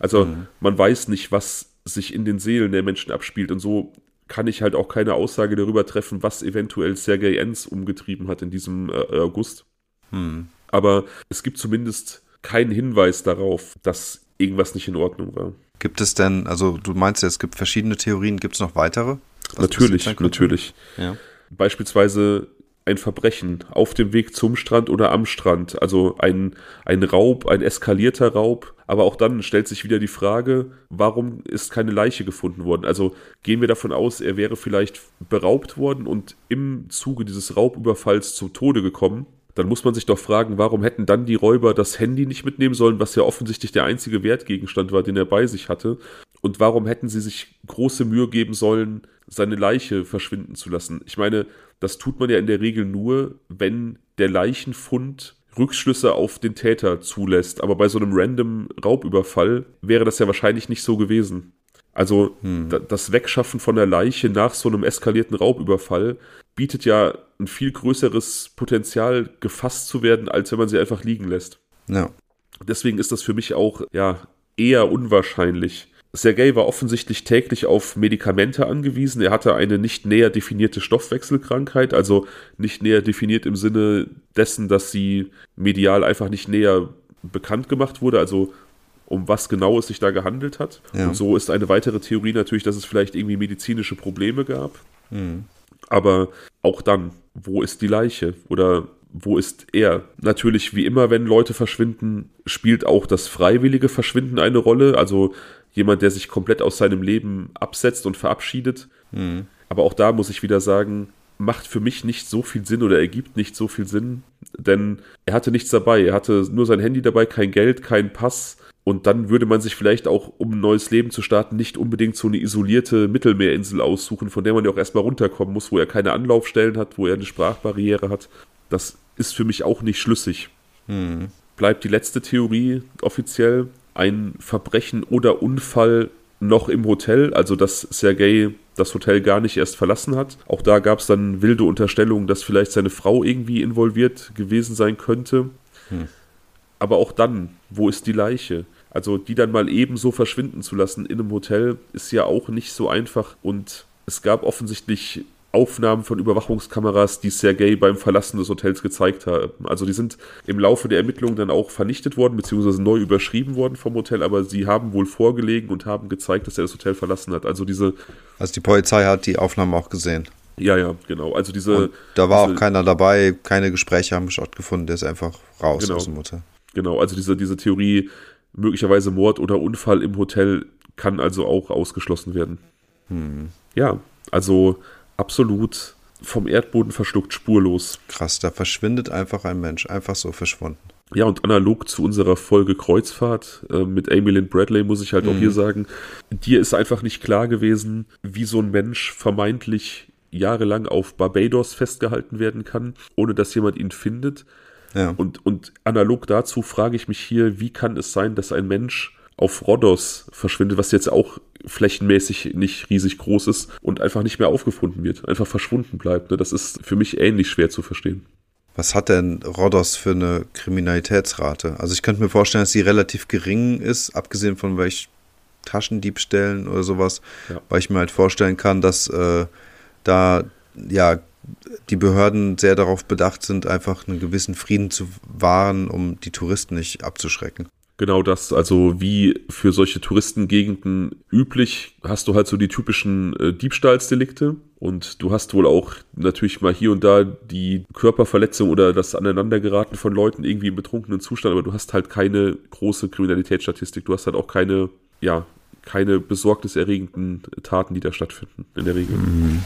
Also mhm. man weiß nicht, was sich in den Seelen der Menschen abspielt und so kann ich halt auch keine Aussage darüber treffen, was eventuell Sergei Enz umgetrieben hat in diesem äh, August. Mhm. Aber es gibt zumindest keinen Hinweis darauf, dass irgendwas nicht in Ordnung war. Gibt es denn, also du meinst ja, es gibt verschiedene Theorien, gibt es noch weitere? natürlich, natürlich. Ja. Beispielsweise ein Verbrechen auf dem Weg zum Strand oder am Strand. Also ein, ein Raub, ein eskalierter Raub. Aber auch dann stellt sich wieder die Frage, warum ist keine Leiche gefunden worden? Also gehen wir davon aus, er wäre vielleicht beraubt worden und im Zuge dieses Raubüberfalls zum Tode gekommen. Dann muss man sich doch fragen, warum hätten dann die Räuber das Handy nicht mitnehmen sollen, was ja offensichtlich der einzige Wertgegenstand war, den er bei sich hatte. Und warum hätten sie sich große Mühe geben sollen, seine Leiche verschwinden zu lassen? Ich meine, das tut man ja in der Regel nur, wenn der Leichenfund Rückschlüsse auf den Täter zulässt. Aber bei so einem random Raubüberfall wäre das ja wahrscheinlich nicht so gewesen. Also hm. das Wegschaffen von der Leiche nach so einem eskalierten Raubüberfall bietet ja ein viel größeres Potenzial, gefasst zu werden, als wenn man sie einfach liegen lässt. Ja. Deswegen ist das für mich auch ja eher unwahrscheinlich. Sergei war offensichtlich täglich auf Medikamente angewiesen. Er hatte eine nicht näher definierte Stoffwechselkrankheit, also nicht näher definiert im Sinne dessen, dass sie medial einfach nicht näher bekannt gemacht wurde, also um was genau es sich da gehandelt hat. Ja. Und so ist eine weitere Theorie natürlich, dass es vielleicht irgendwie medizinische Probleme gab. Mhm. Aber auch dann, wo ist die Leiche? Oder wo ist er? Natürlich, wie immer, wenn Leute verschwinden, spielt auch das freiwillige Verschwinden eine Rolle. Also jemand, der sich komplett aus seinem Leben absetzt und verabschiedet. Mhm. Aber auch da muss ich wieder sagen, macht für mich nicht so viel Sinn oder ergibt nicht so viel Sinn, denn er hatte nichts dabei. Er hatte nur sein Handy dabei, kein Geld, kein Pass. Und dann würde man sich vielleicht auch, um ein neues Leben zu starten, nicht unbedingt so eine isolierte Mittelmeerinsel aussuchen, von der man ja auch erstmal runterkommen muss, wo er keine Anlaufstellen hat, wo er eine Sprachbarriere hat. Das ist für mich auch nicht schlüssig. Hm. Bleibt die letzte Theorie offiziell, ein Verbrechen oder Unfall noch im Hotel, also dass Sergei das Hotel gar nicht erst verlassen hat. Auch da gab es dann wilde Unterstellungen, dass vielleicht seine Frau irgendwie involviert gewesen sein könnte. Hm. Aber auch dann, wo ist die Leiche? Also die dann mal eben so verschwinden zu lassen in einem Hotel, ist ja auch nicht so einfach. Und es gab offensichtlich Aufnahmen von Überwachungskameras, die Sergei beim Verlassen des Hotels gezeigt haben. Also die sind im Laufe der Ermittlungen dann auch vernichtet worden, beziehungsweise neu überschrieben worden vom Hotel, aber sie haben wohl vorgelegen und haben gezeigt, dass er das Hotel verlassen hat. Also diese. Also die Polizei hat die Aufnahmen auch gesehen. Ja, ja, genau. Also diese. Und da war diese, auch keiner dabei, keine Gespräche haben stattgefunden, der ist einfach raus genau, aus dem Hotel. Genau, also diese, diese Theorie, möglicherweise Mord oder Unfall im Hotel, kann also auch ausgeschlossen werden. Hm. Ja, also absolut vom Erdboden verschluckt, spurlos. Krass, da verschwindet einfach ein Mensch, einfach so verschwunden. Ja, und analog zu unserer Folge Kreuzfahrt äh, mit Amy Lynn Bradley muss ich halt mhm. auch hier sagen, dir ist einfach nicht klar gewesen, wie so ein Mensch vermeintlich jahrelang auf Barbados festgehalten werden kann, ohne dass jemand ihn findet. Ja. Und, und analog dazu frage ich mich hier, wie kann es sein, dass ein Mensch auf Rhodos verschwindet, was jetzt auch flächenmäßig nicht riesig groß ist und einfach nicht mehr aufgefunden wird, einfach verschwunden bleibt. Ne? Das ist für mich ähnlich schwer zu verstehen. Was hat denn Rhodos für eine Kriminalitätsrate? Also ich könnte mir vorstellen, dass sie relativ gering ist, abgesehen von welchen Taschendiebstählen oder sowas, ja. weil ich mir halt vorstellen kann, dass äh, da ja die Behörden sehr darauf bedacht sind, einfach einen gewissen Frieden zu wahren, um die Touristen nicht abzuschrecken. Genau das, also wie für solche Touristengegenden üblich, hast du halt so die typischen äh, Diebstahlsdelikte und du hast wohl auch natürlich mal hier und da die Körperverletzung oder das Aneinandergeraten von Leuten irgendwie im betrunkenen Zustand, aber du hast halt keine große Kriminalitätsstatistik, du hast halt auch keine, ja, keine besorgniserregenden Taten, die da stattfinden, in der Regel. Mhm.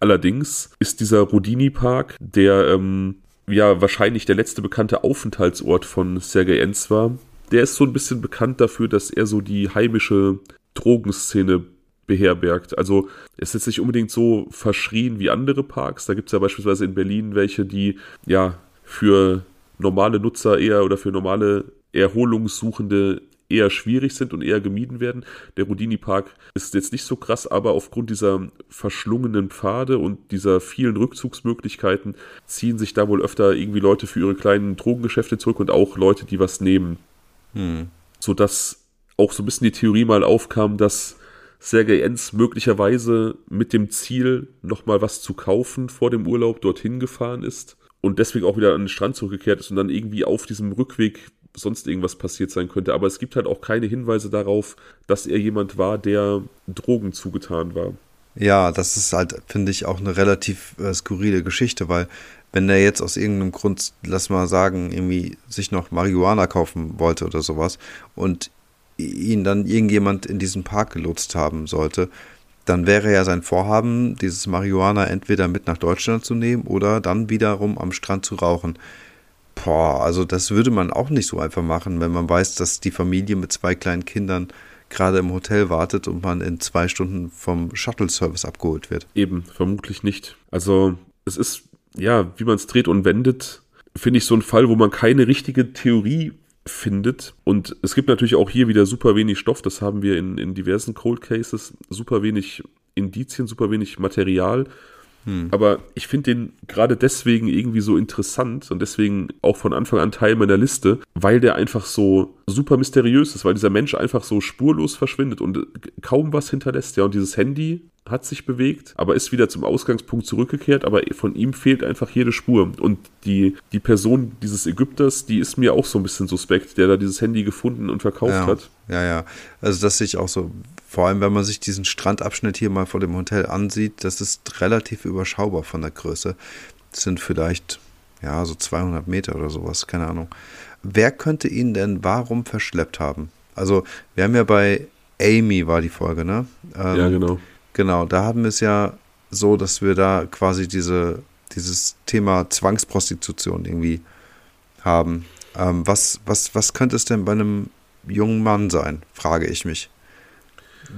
Allerdings ist dieser Rodini-Park, der ähm, ja wahrscheinlich der letzte bekannte Aufenthaltsort von Sergei Enz war. Der ist so ein bisschen bekannt dafür, dass er so die heimische Drogenszene beherbergt. Also es ist nicht unbedingt so verschrien wie andere Parks. Da gibt es ja beispielsweise in Berlin welche, die ja für normale Nutzer eher oder für normale Erholungssuchende eher schwierig sind und eher gemieden werden. Der Rudini Park ist jetzt nicht so krass, aber aufgrund dieser verschlungenen Pfade und dieser vielen Rückzugsmöglichkeiten ziehen sich da wohl öfter irgendwie Leute für ihre kleinen Drogengeschäfte zurück und auch Leute, die was nehmen. Hm. Sodass auch so ein bisschen die Theorie mal aufkam, dass Sergei Enz möglicherweise mit dem Ziel, nochmal was zu kaufen vor dem Urlaub dorthin gefahren ist und deswegen auch wieder an den Strand zurückgekehrt ist und dann irgendwie auf diesem Rückweg sonst irgendwas passiert sein könnte. Aber es gibt halt auch keine Hinweise darauf, dass er jemand war, der Drogen zugetan war. Ja, das ist halt, finde ich, auch eine relativ äh, skurrile Geschichte, weil wenn er jetzt aus irgendeinem Grund, lass mal sagen, irgendwie sich noch Marihuana kaufen wollte oder sowas und ihn dann irgendjemand in diesen Park gelotst haben sollte, dann wäre ja sein Vorhaben, dieses Marihuana entweder mit nach Deutschland zu nehmen oder dann wiederum am Strand zu rauchen. Boah, also das würde man auch nicht so einfach machen, wenn man weiß, dass die Familie mit zwei kleinen Kindern gerade im Hotel wartet und man in zwei Stunden vom Shuttle-Service abgeholt wird. Eben, vermutlich nicht. Also es ist, ja, wie man es dreht und wendet, finde ich so ein Fall, wo man keine richtige Theorie findet. Und es gibt natürlich auch hier wieder super wenig Stoff, das haben wir in, in diversen Cold Cases, super wenig Indizien, super wenig Material. Hm. Aber ich finde den gerade deswegen irgendwie so interessant und deswegen auch von Anfang an Teil meiner Liste, weil der einfach so super mysteriös ist, weil dieser Mensch einfach so spurlos verschwindet und kaum was hinterlässt. Ja, und dieses Handy hat sich bewegt, aber ist wieder zum Ausgangspunkt zurückgekehrt, aber von ihm fehlt einfach jede Spur. Und die, die Person dieses Ägypters, die ist mir auch so ein bisschen suspekt, der da dieses Handy gefunden und verkauft ja, hat. Ja, ja. Also das sehe ich auch so. Vor allem, wenn man sich diesen Strandabschnitt hier mal vor dem Hotel ansieht, das ist relativ überschaubar von der Größe. Das sind vielleicht, ja, so 200 Meter oder sowas, keine Ahnung. Wer könnte ihn denn warum verschleppt haben? Also, wir haben ja bei Amy war die Folge, ne? Ähm, ja, genau. Genau, da haben wir es ja so, dass wir da quasi diese, dieses Thema Zwangsprostitution irgendwie haben. Ähm, was, was, was könnte es denn bei einem jungen Mann sein, frage ich mich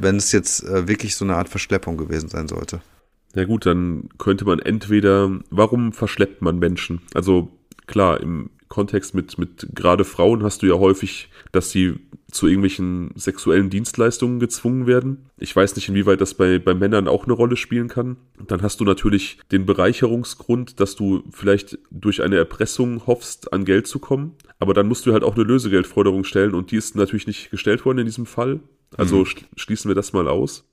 wenn es jetzt äh, wirklich so eine Art Verschleppung gewesen sein sollte. Ja gut, dann könnte man entweder, warum verschleppt man Menschen? Also klar, im Kontext mit, mit gerade Frauen hast du ja häufig, dass sie zu irgendwelchen sexuellen Dienstleistungen gezwungen werden. Ich weiß nicht, inwieweit das bei, bei Männern auch eine Rolle spielen kann. Dann hast du natürlich den Bereicherungsgrund, dass du vielleicht durch eine Erpressung hoffst, an Geld zu kommen. Aber dann musst du halt auch eine Lösegeldforderung stellen und die ist natürlich nicht gestellt worden in diesem Fall. Also mhm. schließen wir das mal aus.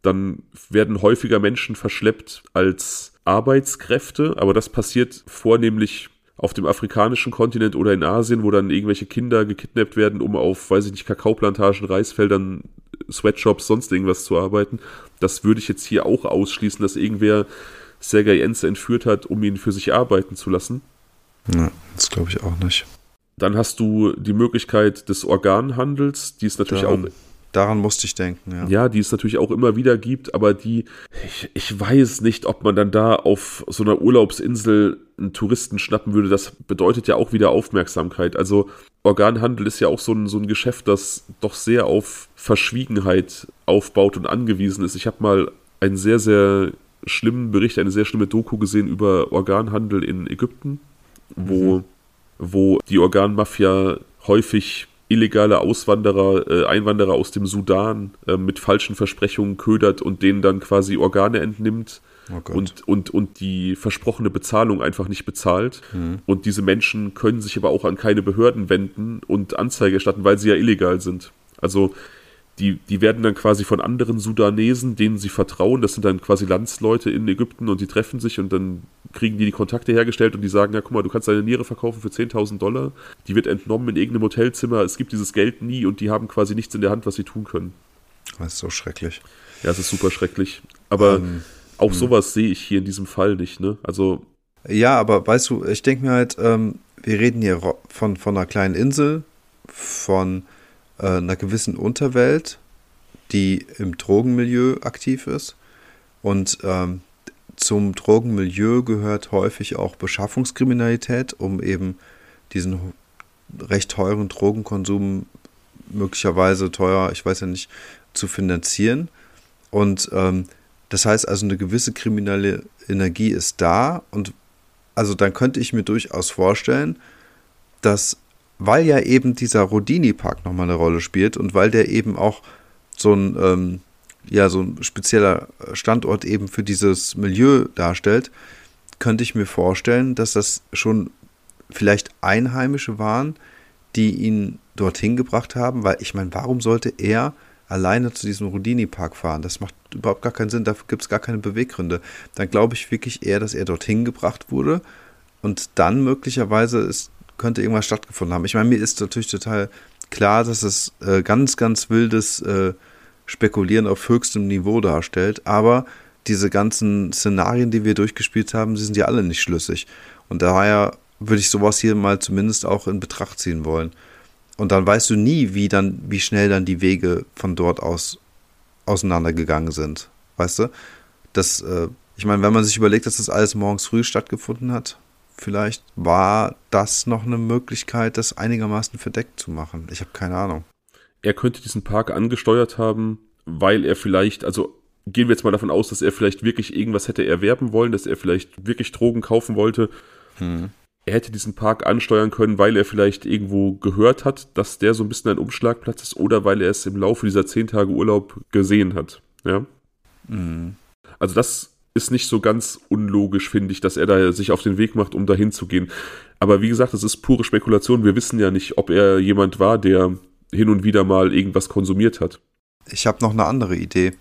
Dann werden häufiger Menschen verschleppt als Arbeitskräfte, aber das passiert vornehmlich auf dem afrikanischen Kontinent oder in Asien, wo dann irgendwelche Kinder gekidnappt werden, um auf, weiß ich nicht, Kakaoplantagen, Reisfeldern, Sweatshops, sonst irgendwas zu arbeiten. Das würde ich jetzt hier auch ausschließen, dass irgendwer Sergei Enze entführt hat, um ihn für sich arbeiten zu lassen. Ja, das glaube ich auch nicht. Dann hast du die Möglichkeit des Organhandels, die ist natürlich Daran, auch Daran musste ich denken, ja. Ja, die es natürlich auch immer wieder gibt, aber die, ich, ich weiß nicht, ob man dann da auf so einer Urlaubsinsel einen Touristen schnappen würde. Das bedeutet ja auch wieder Aufmerksamkeit. Also Organhandel ist ja auch so ein, so ein Geschäft, das doch sehr auf Verschwiegenheit aufbaut und angewiesen ist. Ich habe mal einen sehr, sehr schlimmen Bericht, eine sehr schlimme Doku gesehen über Organhandel in Ägypten, wo, mhm. wo die Organmafia häufig illegale Auswanderer, äh, Einwanderer aus dem Sudan äh, mit falschen Versprechungen ködert und denen dann quasi Organe entnimmt oh und, und, und die versprochene Bezahlung einfach nicht bezahlt. Mhm. Und diese Menschen können sich aber auch an keine Behörden wenden und Anzeige erstatten, weil sie ja illegal sind. Also die, die werden dann quasi von anderen Sudanesen, denen sie vertrauen, das sind dann quasi Landsleute in Ägypten und die treffen sich und dann kriegen die die Kontakte hergestellt und die sagen, ja guck mal, du kannst deine Niere verkaufen für 10.000 Dollar, die wird entnommen in irgendeinem Hotelzimmer, es gibt dieses Geld nie und die haben quasi nichts in der Hand, was sie tun können. Das ist so schrecklich. Ja, es ist super schrecklich. Aber ähm, auch mh. Hm. sowas sehe ich hier in diesem Fall nicht, ne? Also. Ja, aber weißt du, ich denke mir halt, ähm, wir reden hier von, von einer kleinen Insel, von äh, einer gewissen Unterwelt, die im Drogenmilieu aktiv ist. Und ähm, zum Drogenmilieu gehört häufig auch Beschaffungskriminalität, um eben diesen recht teuren Drogenkonsum möglicherweise teuer, ich weiß ja nicht, zu finanzieren. Und ähm, das heißt also, eine gewisse kriminelle Energie ist da. Und also dann könnte ich mir durchaus vorstellen, dass weil ja eben dieser Rodini-Park nochmal eine Rolle spielt und weil der eben auch so ein, ähm, ja, so ein spezieller Standort eben für dieses Milieu darstellt, könnte ich mir vorstellen, dass das schon vielleicht Einheimische waren, die ihn dorthin gebracht haben, weil ich meine, warum sollte er alleine zu diesem Rodini-Park fahren? Das macht überhaupt gar keinen Sinn, dafür gibt es gar keine Beweggründe. Dann glaube ich wirklich eher, dass er dorthin gebracht wurde und dann möglicherweise ist könnte irgendwas stattgefunden haben. Ich meine, mir ist natürlich total klar, dass es äh, ganz, ganz wildes äh, Spekulieren auf höchstem Niveau darstellt, aber diese ganzen Szenarien, die wir durchgespielt haben, sie sind ja alle nicht schlüssig. Und daher würde ich sowas hier mal zumindest auch in Betracht ziehen wollen. Und dann weißt du nie, wie dann, wie schnell dann die Wege von dort aus auseinandergegangen sind. Weißt du? Das, äh, ich meine, wenn man sich überlegt, dass das alles morgens früh stattgefunden hat, vielleicht war das noch eine Möglichkeit, das einigermaßen verdeckt zu machen. Ich habe keine Ahnung. Er könnte diesen Park angesteuert haben, weil er vielleicht, also gehen wir jetzt mal davon aus, dass er vielleicht wirklich irgendwas hätte erwerben wollen, dass er vielleicht wirklich Drogen kaufen wollte. Hm. Er hätte diesen Park ansteuern können, weil er vielleicht irgendwo gehört hat, dass der so ein bisschen ein Umschlagplatz ist oder weil er es im Laufe dieser zehn Tage Urlaub gesehen hat. Ja. Hm. Also das ist nicht so ganz unlogisch, finde ich, dass er da sich auf den Weg macht, um dahin zu gehen. Aber wie gesagt, das ist pure Spekulation. Wir wissen ja nicht, ob er jemand war, der hin und wieder mal irgendwas konsumiert hat. Ich habe noch eine andere Idee.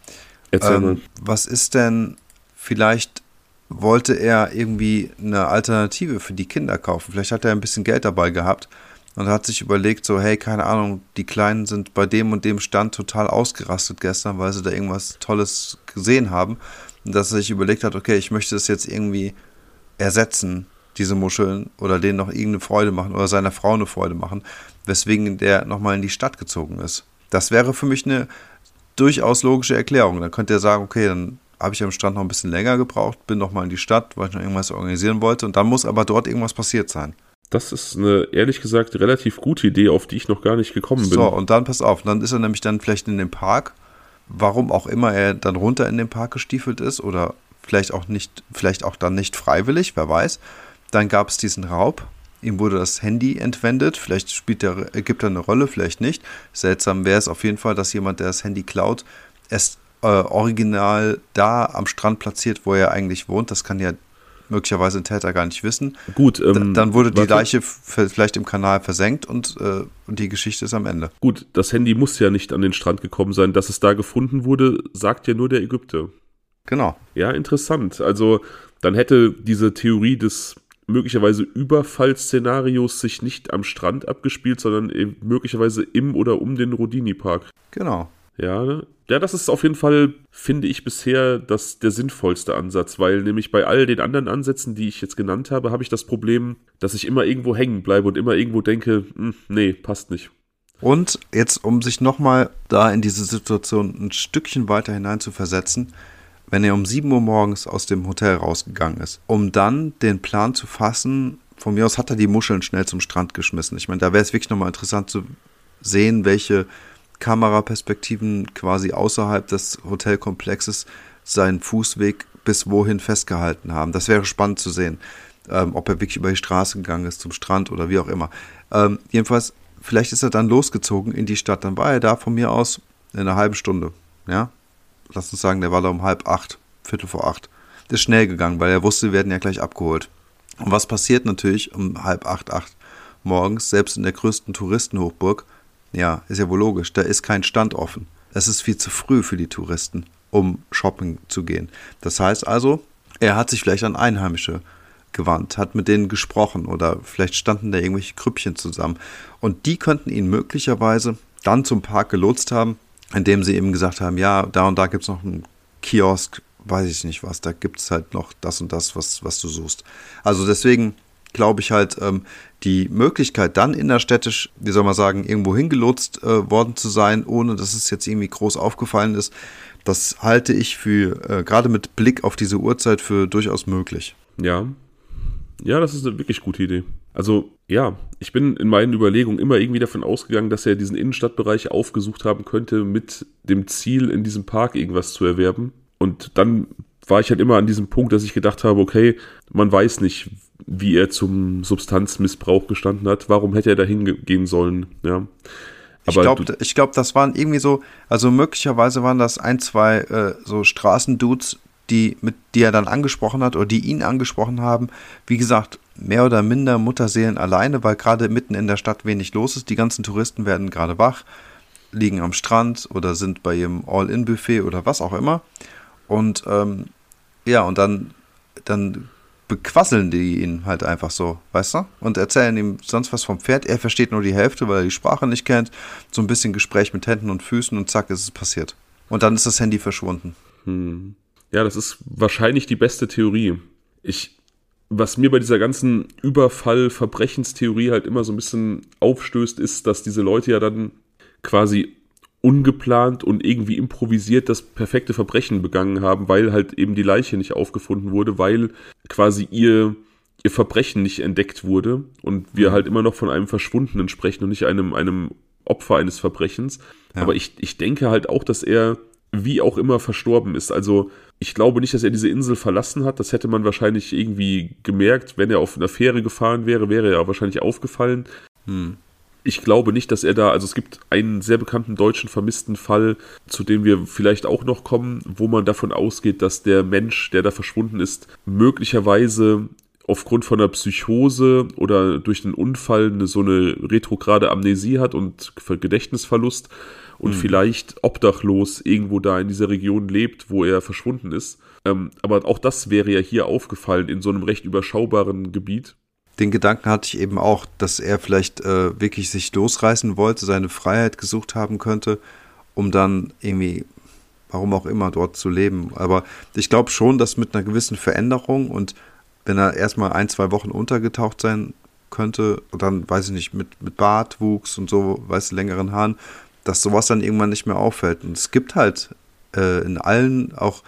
Erzähl ähm, mal. Was ist denn, vielleicht wollte er irgendwie eine Alternative für die Kinder kaufen. Vielleicht hat er ein bisschen Geld dabei gehabt und hat sich überlegt, so, hey, keine Ahnung, die Kleinen sind bei dem und dem Stand total ausgerastet gestern, weil sie da irgendwas Tolles gesehen haben. Und dass er sich überlegt hat, okay, ich möchte das jetzt irgendwie ersetzen, diese Muscheln, oder denen noch irgendeine Freude machen oder seiner Frau eine Freude machen, weswegen der nochmal in die Stadt gezogen ist. Das wäre für mich eine durchaus logische Erklärung. Dann könnte er sagen, okay, dann habe ich am Strand noch ein bisschen länger gebraucht, bin noch mal in die Stadt, weil ich noch irgendwas organisieren wollte und dann muss aber dort irgendwas passiert sein. Das ist eine, ehrlich gesagt, relativ gute Idee, auf die ich noch gar nicht gekommen bin. So, und dann pass auf, dann ist er nämlich dann vielleicht in dem Park, warum auch immer er dann runter in den Park gestiefelt ist oder vielleicht auch nicht, vielleicht auch dann nicht freiwillig, wer weiß. Dann gab es diesen Raub, ihm wurde das Handy entwendet. Vielleicht spielt der, gibt er eine Rolle, vielleicht nicht. Seltsam wäre es auf jeden Fall, dass jemand, der das Handy klaut, es äh, original da am Strand platziert, wo er eigentlich wohnt. Das kann ja möglicherweise ein Täter gar nicht wissen. Gut, ähm, dann wurde die warte. Leiche vielleicht im Kanal versenkt und, äh, und die Geschichte ist am Ende. Gut, das Handy muss ja nicht an den Strand gekommen sein. Dass es da gefunden wurde, sagt ja nur der Ägypter. Genau. Ja, interessant. Also dann hätte diese Theorie des möglicherweise Überfallszenarios sich nicht am Strand abgespielt, sondern möglicherweise im oder um den Rodini-Park. Genau. Ja, ne? Ja, das ist auf jeden Fall, finde ich bisher, das, der sinnvollste Ansatz, weil nämlich bei all den anderen Ansätzen, die ich jetzt genannt habe, habe ich das Problem, dass ich immer irgendwo hängen bleibe und immer irgendwo denke, hm, nee, passt nicht. Und jetzt, um sich nochmal da in diese Situation ein Stückchen weiter hinein zu versetzen, wenn er um 7 Uhr morgens aus dem Hotel rausgegangen ist, um dann den Plan zu fassen, von mir aus hat er die Muscheln schnell zum Strand geschmissen. Ich meine, da wäre es wirklich nochmal interessant zu sehen, welche Kameraperspektiven quasi außerhalb des Hotelkomplexes seinen Fußweg bis wohin festgehalten haben. Das wäre spannend zu sehen, ähm, ob er wirklich über die Straße gegangen ist zum Strand oder wie auch immer. Ähm, jedenfalls, vielleicht ist er dann losgezogen in die Stadt. Dann war er da von mir aus in einer halben Stunde. Ja, lass uns sagen, der war da um halb acht, Viertel vor acht. Der ist schnell gegangen, weil er wusste, wir werden ja gleich abgeholt. Und was passiert natürlich um halb acht, acht morgens, selbst in der größten Touristenhochburg? Ja, ist ja wohl logisch, da ist kein Stand offen. Es ist viel zu früh für die Touristen, um shopping zu gehen. Das heißt also, er hat sich vielleicht an Einheimische gewandt, hat mit denen gesprochen oder vielleicht standen da irgendwelche Krüppchen zusammen. Und die könnten ihn möglicherweise dann zum Park gelotst haben, indem sie eben gesagt haben, ja, da und da gibt es noch einen Kiosk, weiß ich nicht was, da gibt es halt noch das und das, was, was du suchst. Also deswegen glaube ich halt, ähm, die Möglichkeit dann innerstädtisch, wie soll man sagen, irgendwo hingelotst äh, worden zu sein, ohne dass es jetzt irgendwie groß aufgefallen ist, das halte ich für, äh, gerade mit Blick auf diese Uhrzeit, für durchaus möglich. Ja. Ja, das ist eine wirklich gute Idee. Also ja, ich bin in meinen Überlegungen immer irgendwie davon ausgegangen, dass er diesen Innenstadtbereich aufgesucht haben könnte mit dem Ziel, in diesem Park irgendwas zu erwerben. Und dann war ich halt immer an diesem Punkt, dass ich gedacht habe, okay, man weiß nicht, wie er zum Substanzmissbrauch gestanden hat. Warum hätte er da hingehen sollen? Ja. Aber ich glaube, ich glaub, das waren irgendwie so, also möglicherweise waren das ein, zwei äh, so Straßendudes, die, mit, die er dann angesprochen hat oder die ihn angesprochen haben. Wie gesagt, mehr oder minder Mutterseelen alleine, weil gerade mitten in der Stadt wenig los ist. Die ganzen Touristen werden gerade wach, liegen am Strand oder sind bei ihrem All-In-Buffet oder was auch immer. Und ähm, ja, und dann, dann bequasseln die ihn halt einfach so, weißt du? Und erzählen ihm sonst was vom Pferd. Er versteht nur die Hälfte, weil er die Sprache nicht kennt. So ein bisschen Gespräch mit Händen und Füßen und zack, ist es passiert. Und dann ist das Handy verschwunden. Hm. Ja, das ist wahrscheinlich die beste Theorie. Ich, was mir bei dieser ganzen Überfall-Verbrechenstheorie halt immer so ein bisschen aufstößt, ist, dass diese Leute ja dann quasi ungeplant und irgendwie improvisiert das perfekte Verbrechen begangen haben, weil halt eben die Leiche nicht aufgefunden wurde, weil quasi ihr, ihr Verbrechen nicht entdeckt wurde und wir mhm. halt immer noch von einem Verschwundenen sprechen und nicht einem, einem Opfer eines Verbrechens. Ja. Aber ich, ich denke halt auch, dass er wie auch immer verstorben ist. Also ich glaube nicht, dass er diese Insel verlassen hat. Das hätte man wahrscheinlich irgendwie gemerkt. Wenn er auf einer Fähre gefahren wäre, wäre er wahrscheinlich aufgefallen. Hm ich glaube nicht, dass er da, also es gibt einen sehr bekannten deutschen vermissten Fall, zu dem wir vielleicht auch noch kommen, wo man davon ausgeht, dass der Mensch, der da verschwunden ist, möglicherweise aufgrund von einer Psychose oder durch einen Unfall eine, so eine retrograde Amnesie hat und Gedächtnisverlust und mhm. vielleicht obdachlos irgendwo da in dieser Region lebt, wo er verschwunden ist. Ähm, aber auch das wäre ja hier aufgefallen in so einem recht überschaubaren Gebiet den Gedanken hatte ich eben auch, dass er vielleicht äh, wirklich sich losreißen wollte, seine Freiheit gesucht haben könnte, um dann irgendwie, warum auch immer, dort zu leben. Aber ich glaube schon, dass mit einer gewissen Veränderung und wenn er erstmal ein, zwei Wochen untergetaucht sein könnte, und dann, weiß ich nicht, mit, mit Bartwuchs und so, weiß längeren Haaren, dass sowas dann irgendwann nicht mehr auffällt. Und es gibt halt äh, in allen auch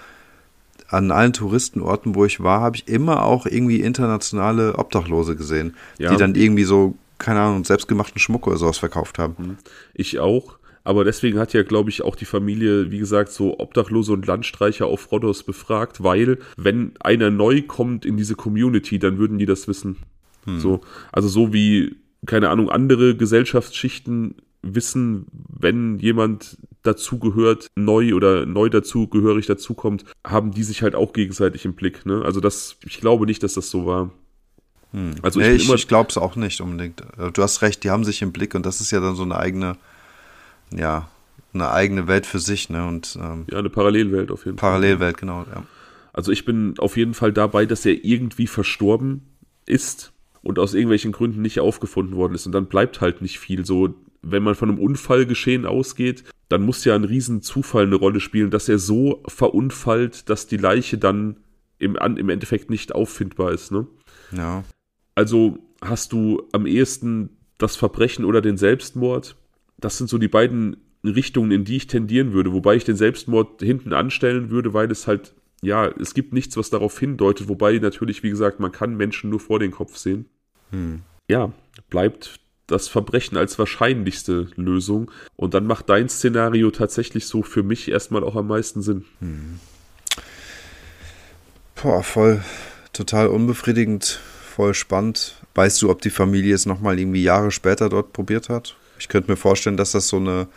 an allen Touristenorten, wo ich war, habe ich immer auch irgendwie internationale Obdachlose gesehen, ja. die dann irgendwie so, keine Ahnung, selbstgemachten Schmuck oder sowas verkauft haben. Mhm. Ich auch. Aber deswegen hat ja, glaube ich, auch die Familie, wie gesagt, so Obdachlose und Landstreicher auf Rhodos befragt, weil wenn einer neu kommt in diese Community, dann würden die das wissen. Hm. So, also so wie, keine Ahnung, andere Gesellschaftsschichten wissen, wenn jemand dazugehört, neu oder neu dazugehörig dazukommt, haben die sich halt auch gegenseitig im Blick. Ne? Also das, ich glaube nicht, dass das so war. Hm. Also nee, ich, ich, ich glaube es auch nicht unbedingt. Äh, du hast recht, die haben sich im Blick und das ist ja dann so eine eigene, ja, eine eigene Welt für sich, ne? Und ähm, ja, eine Parallelwelt auf jeden Parallelwelt, Fall. Parallelwelt, genau, ja. Also ich bin auf jeden Fall dabei, dass er irgendwie verstorben ist und aus irgendwelchen Gründen nicht aufgefunden worden ist. Und dann bleibt halt nicht viel. So, wenn man von einem Unfallgeschehen ausgeht, dann muss ja ein Riesenzufall eine Rolle spielen, dass er so verunfallt, dass die Leiche dann im, im Endeffekt nicht auffindbar ist. Ne? Ja. Also hast du am ehesten das Verbrechen oder den Selbstmord. Das sind so die beiden Richtungen, in die ich tendieren würde, wobei ich den Selbstmord hinten anstellen würde, weil es halt, ja, es gibt nichts, was darauf hindeutet, wobei natürlich, wie gesagt, man kann Menschen nur vor den Kopf sehen. Hm. Ja, bleibt das Verbrechen als wahrscheinlichste Lösung. Und dann macht dein Szenario tatsächlich so für mich erstmal auch am meisten Sinn. Hm. Boah, voll, total unbefriedigend, voll spannend. Weißt du, ob die Familie es nochmal irgendwie Jahre später dort probiert hat? Ich könnte mir vorstellen, dass das so, eine,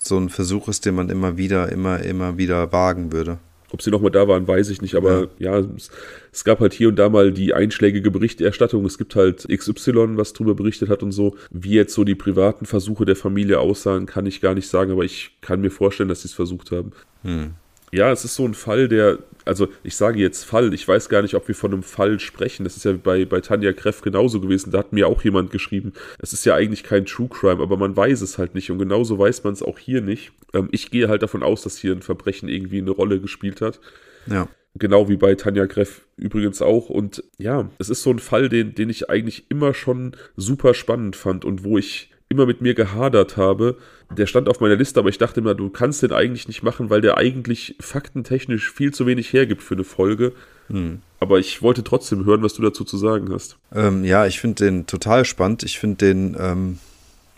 so ein Versuch ist, den man immer wieder, immer, immer wieder wagen würde. Ob sie nochmal da waren, weiß ich nicht, aber ja, ja es, es, gab halt hier und da mal die einschlägige Berichterstattung. Es gibt halt XY, was drüber berichtet hat und so. Wie jetzt so die privaten Versuche der Familie aussahen, kann ich gar nicht sagen, aber ich kann mir vorstellen, dass sie es versucht haben. Hm. Ja, es ist so ein Fall, der, also ich sage jetzt Fall, ich weiß gar nicht, ob wir von einem Fall sprechen. Das ist ja bei, bei Tanja Kreff genauso gewesen. Da hat mir auch jemand geschrieben, es ist ja eigentlich kein True Crime, aber man weiß es halt nicht. Und genauso weiß man es auch hier nicht. Ähm, ich gehe halt davon aus, dass hier ein Verbrechen irgendwie eine Rolle gespielt hat. Ja. Genau wie bei Tanja Greff übrigens auch. Und ja, es ist so ein Fall, den, den ich eigentlich immer schon super spannend fand und wo ich immer mit mir gehadert habe. Der stand auf meiner Liste, aber ich dachte immer, du kannst den eigentlich nicht machen, weil der eigentlich faktentechnisch viel zu wenig hergibt für eine Folge. Hm. Aber ich wollte trotzdem hören, was du dazu zu sagen hast. Ähm, ja, ich finde den total spannend. Ich finde den, ähm,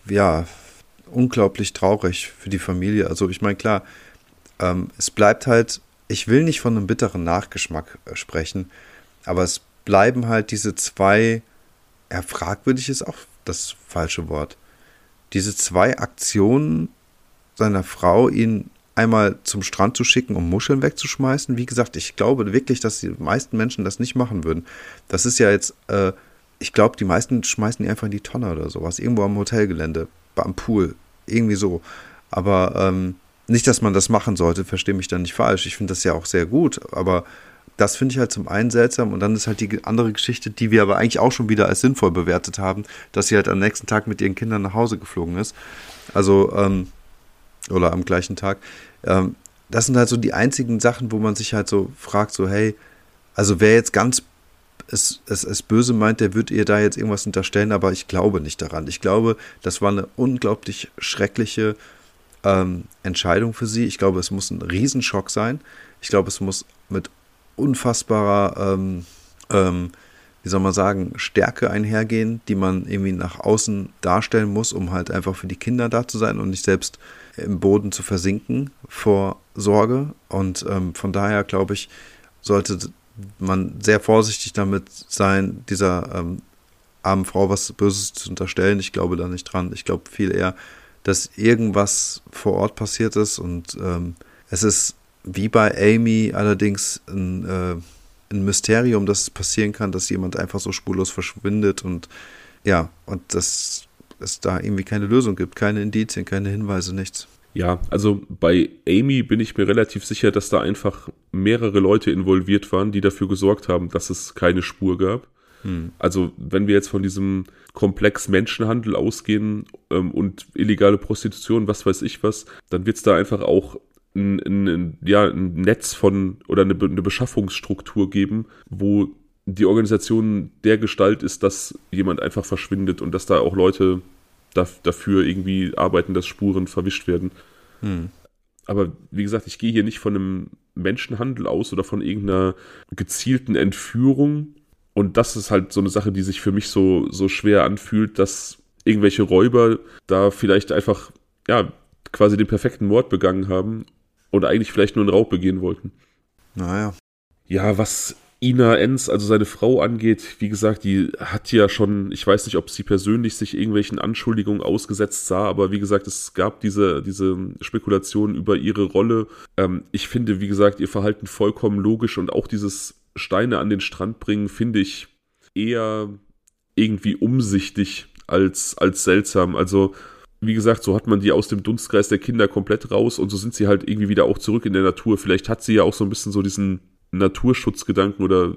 ja, unglaublich traurig für die Familie. Also ich meine, klar, ähm, es bleibt halt, ich will nicht von einem bitteren Nachgeschmack äh, sprechen, aber es bleiben halt diese zwei, ja, fragwürdig ist auch das falsche Wort diese zwei Aktionen seiner Frau, ihn einmal zum Strand zu schicken, um Muscheln wegzuschmeißen. Wie gesagt, ich glaube wirklich, dass die meisten Menschen das nicht machen würden. Das ist ja jetzt, äh, ich glaube, die meisten schmeißen die einfach in die Tonne oder sowas. Irgendwo am Hotelgelände, am Pool, irgendwie so. Aber ähm, nicht, dass man das machen sollte, verstehe mich da nicht falsch. Ich finde das ja auch sehr gut. Aber das finde ich halt zum einen seltsam und dann ist halt die andere Geschichte, die wir aber eigentlich auch schon wieder als sinnvoll bewertet haben, dass sie halt am nächsten Tag mit ihren Kindern nach Hause geflogen ist. Also, ähm, oder am gleichen Tag. Ähm, das sind halt so die einzigen Sachen, wo man sich halt so fragt, so, hey, also wer jetzt ganz es, es, es böse meint, der wird ihr da jetzt irgendwas unterstellen, aber ich glaube nicht daran. Ich glaube, das war eine unglaublich schreckliche ähm, Entscheidung für sie. Ich glaube, es muss ein Riesenschock sein. Ich glaube, es muss mit unfassbarer, ähm, ähm, wie soll man sagen, Stärke einhergehen, die man irgendwie nach außen darstellen muss, um halt einfach für die Kinder da zu sein und nicht selbst im Boden zu versinken vor Sorge. Und ähm, von daher glaube ich, sollte man sehr vorsichtig damit sein, dieser ähm, armen Frau was Böses zu unterstellen. Ich glaube da nicht dran. Ich glaube viel eher, dass irgendwas vor Ort passiert ist und ähm, es ist wie bei Amy allerdings ein, äh, ein Mysterium, dass es passieren kann, dass jemand einfach so spurlos verschwindet und ja, und dass es da irgendwie keine Lösung gibt, keine Indizien, keine Hinweise, nichts. Ja, also bei Amy bin ich mir relativ sicher, dass da einfach mehrere Leute involviert waren, die dafür gesorgt haben, dass es keine Spur gab. Hm. Also wenn wir jetzt von diesem Komplex Menschenhandel ausgehen ähm, und illegale Prostitution, was weiß ich was, dann wird es da einfach auch ein, ein, ja, ein Netz von oder eine, eine Beschaffungsstruktur geben, wo die Organisation der Gestalt ist, dass jemand einfach verschwindet und dass da auch Leute dafür irgendwie arbeiten, dass Spuren verwischt werden. Hm. Aber wie gesagt, ich gehe hier nicht von einem Menschenhandel aus oder von irgendeiner gezielten Entführung. Und das ist halt so eine Sache, die sich für mich so, so schwer anfühlt, dass irgendwelche Räuber da vielleicht einfach, ja, quasi den perfekten Mord begangen haben und eigentlich vielleicht nur einen Raub begehen wollten. Naja. Ja, was Ina Enz, also seine Frau angeht, wie gesagt, die hat ja schon, ich weiß nicht, ob sie persönlich sich irgendwelchen Anschuldigungen ausgesetzt sah, aber wie gesagt, es gab diese, diese Spekulationen über ihre Rolle. Ähm, ich finde, wie gesagt, ihr Verhalten vollkommen logisch und auch dieses Steine an den Strand bringen, finde ich eher irgendwie umsichtig als, als seltsam. Also, wie gesagt, so hat man die aus dem Dunstkreis der Kinder komplett raus und so sind sie halt irgendwie wieder auch zurück in der Natur. Vielleicht hat sie ja auch so ein bisschen so diesen Naturschutzgedanken oder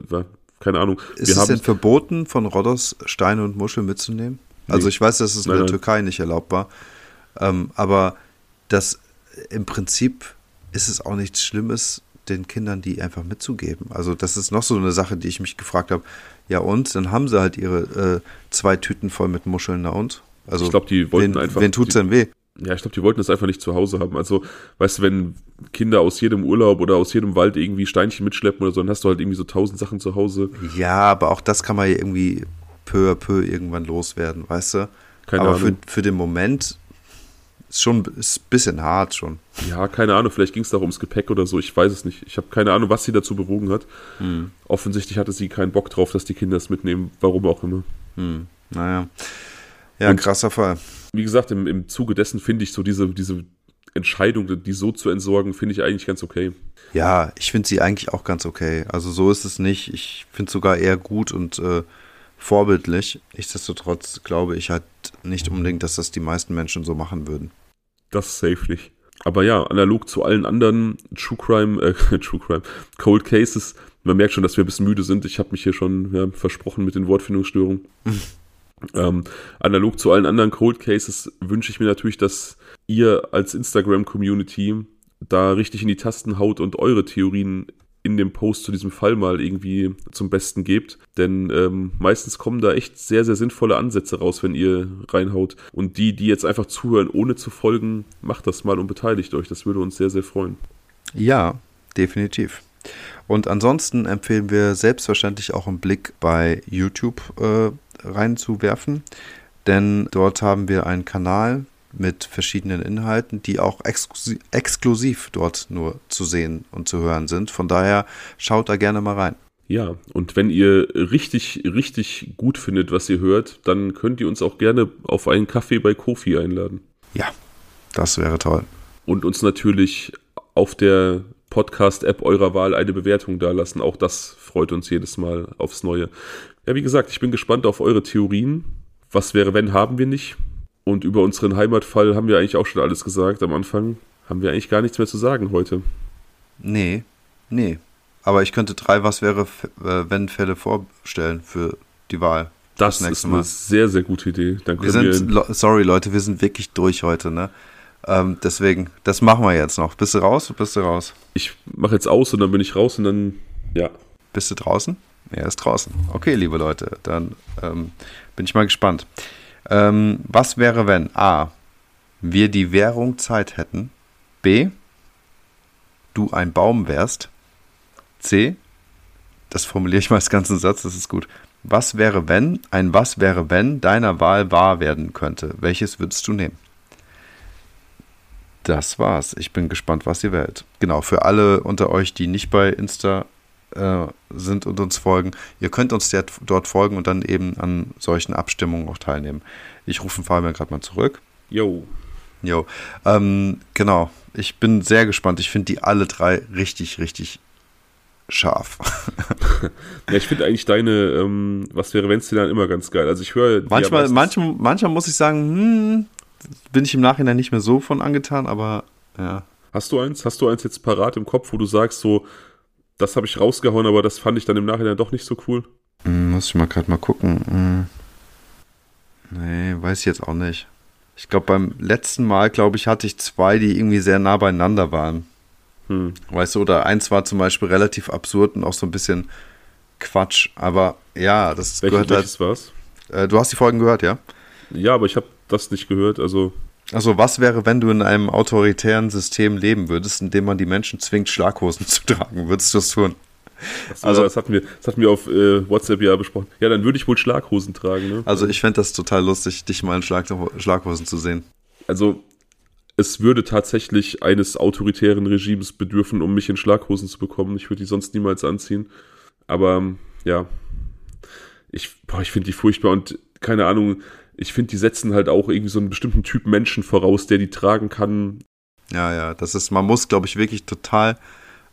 keine Ahnung. Ist es denn verboten, von Rhodos Steine und Muscheln mitzunehmen? Nee. Also ich weiß, dass es in nein, der nein. Türkei nicht erlaubt war, ähm, aber das im Prinzip ist es auch nichts Schlimmes, den Kindern die einfach mitzugeben. Also das ist noch so eine Sache, die ich mich gefragt habe. Ja und? Dann haben sie halt ihre äh, zwei Tüten voll mit Muscheln, na und? Also ich glaube, die wollten wen, einfach. Wen tut's denn weh? Ja, ich glaube, die wollten das einfach nicht zu Hause haben. Also, weißt du, wenn Kinder aus jedem Urlaub oder aus jedem Wald irgendwie Steinchen mitschleppen oder so, dann hast du halt irgendwie so tausend Sachen zu Hause. Ja, aber auch das kann man ja irgendwie peu à peu irgendwann loswerden, weißt du? Keine aber Ahnung. Für, für den Moment ist schon ist ein bisschen hart schon. Ja, keine Ahnung, vielleicht ging es da ums Gepäck oder so, ich weiß es nicht. Ich habe keine Ahnung, was sie dazu bewogen hat. Hm. Offensichtlich hatte sie keinen Bock drauf, dass die Kinder es mitnehmen, warum auch immer. Hm. Naja. Ja, Und krasser Fall wie gesagt, im, im Zuge dessen finde ich so diese, diese Entscheidung, die so zu entsorgen, finde ich eigentlich ganz okay. Ja, ich finde sie eigentlich auch ganz okay. Also so ist es nicht. Ich finde es sogar eher gut und äh, vorbildlich. Nichtsdestotrotz glaube ich halt nicht unbedingt, dass das die meisten Menschen so machen würden. Das safely. Aber ja, analog zu allen anderen True Crime, äh, True Crime, Cold Cases, man merkt schon, dass wir ein bisschen müde sind. Ich habe mich hier schon ja, versprochen mit den Wortfindungsstörungen. Ähm, analog zu allen anderen Cold Cases wünsche ich mir natürlich, dass ihr als Instagram-Community da richtig in die Tasten haut und eure Theorien in dem Post zu diesem Fall mal irgendwie zum Besten gebt. Denn ähm, meistens kommen da echt sehr, sehr sinnvolle Ansätze raus, wenn ihr reinhaut. Und die, die jetzt einfach zuhören, ohne zu folgen, macht das mal und beteiligt euch. Das würde uns sehr, sehr freuen. Ja, definitiv. Und ansonsten empfehlen wir selbstverständlich auch einen Blick bei YouTube äh, reinzuwerfen, denn dort haben wir einen Kanal mit verschiedenen Inhalten, die auch exklusiv, dort nur zu sehen und zu hören sind. Von daher schaut da gerne mal rein. Ja, und wenn ihr richtig, richtig gut findet, was ihr hört, dann könnt ihr uns auch gerne auf einen Kaffee bei Kofi einladen. Ja, das wäre toll. Und uns natürlich auf der Podcast-App eurer Wahl eine Bewertung dalassen. Auch das freut uns jedes Mal aufs Neue. Ja, wie gesagt, ich bin gespannt auf eure Theorien. Was wäre, wenn, haben wir nicht. Und über unseren Heimatfall haben wir eigentlich auch schon alles gesagt am Anfang. Haben wir eigentlich gar nichts mehr zu sagen heute. Nee, nee. aber ich könnte drei Was wäre, äh, wenn Fälle vorstellen für die Wahl. Das, das ist eine sehr, sehr gute Idee. Dann wir sind, wir sorry Leute, wir sind wirklich durch heute, ne? Ähm, deswegen, das machen wir jetzt noch. Bist du raus oder bist du raus? Ich mache jetzt aus und dann bin ich raus und dann, ja. Bist du draußen? Er ist draußen. Okay, liebe Leute, dann ähm, bin ich mal gespannt. Ähm, was wäre, wenn A. Wir die Währung Zeit hätten? B. Du ein Baum wärst? C. Das formuliere ich mal als ganzen Satz, das ist gut. Was wäre, wenn ein Was wäre, wenn deiner Wahl wahr werden könnte? Welches würdest du nehmen? Das war's. Ich bin gespannt, was ihr wählt. Genau, für alle unter euch, die nicht bei Insta äh, sind und uns folgen, ihr könnt uns dort folgen und dann eben an solchen Abstimmungen auch teilnehmen. Ich rufe Fabian gerade mal zurück. Jo. Jo. Ähm, genau. Ich bin sehr gespannt. Ich finde die alle drei richtig, richtig scharf. ja, ich finde eigentlich deine, ähm, was wäre, wenn es dir dann immer ganz geil. Also ich höre. Manchmal, manchmal, manchmal muss ich sagen, hm, bin ich im Nachhinein nicht mehr so von angetan, aber ja. Hast du eins? Hast du eins jetzt parat im Kopf, wo du sagst, so, das habe ich rausgehauen, aber das fand ich dann im Nachhinein doch nicht so cool? Hm, muss ich mal gerade mal gucken. Hm. Nee, weiß ich jetzt auch nicht. Ich glaube, beim letzten Mal, glaube ich, hatte ich zwei, die irgendwie sehr nah beieinander waren. Hm. Weißt du, oder eins war zum Beispiel relativ absurd und auch so ein bisschen Quatsch. Aber ja, das Welche, gehört halt. war's? Äh, du hast die Folgen gehört, ja? Ja, aber ich habe das nicht gehört, also. Also, was wäre, wenn du in einem autoritären System leben würdest, in dem man die Menschen zwingt, Schlaghosen zu tragen? Würdest du das tun? So, also, das hatten wir, das hatten wir auf äh, WhatsApp ja besprochen. Ja, dann würde ich wohl Schlaghosen tragen. Ne? Also, ich fände das total lustig, dich mal in Schlag Schlaghosen zu sehen. Also, es würde tatsächlich eines autoritären Regimes bedürfen, um mich in Schlaghosen zu bekommen. Ich würde die sonst niemals anziehen. Aber ja, ich, ich finde die furchtbar und keine Ahnung, ich finde, die setzen halt auch irgendwie so einen bestimmten Typ Menschen voraus, der die tragen kann. Ja, ja, das ist, man muss, glaube ich, wirklich total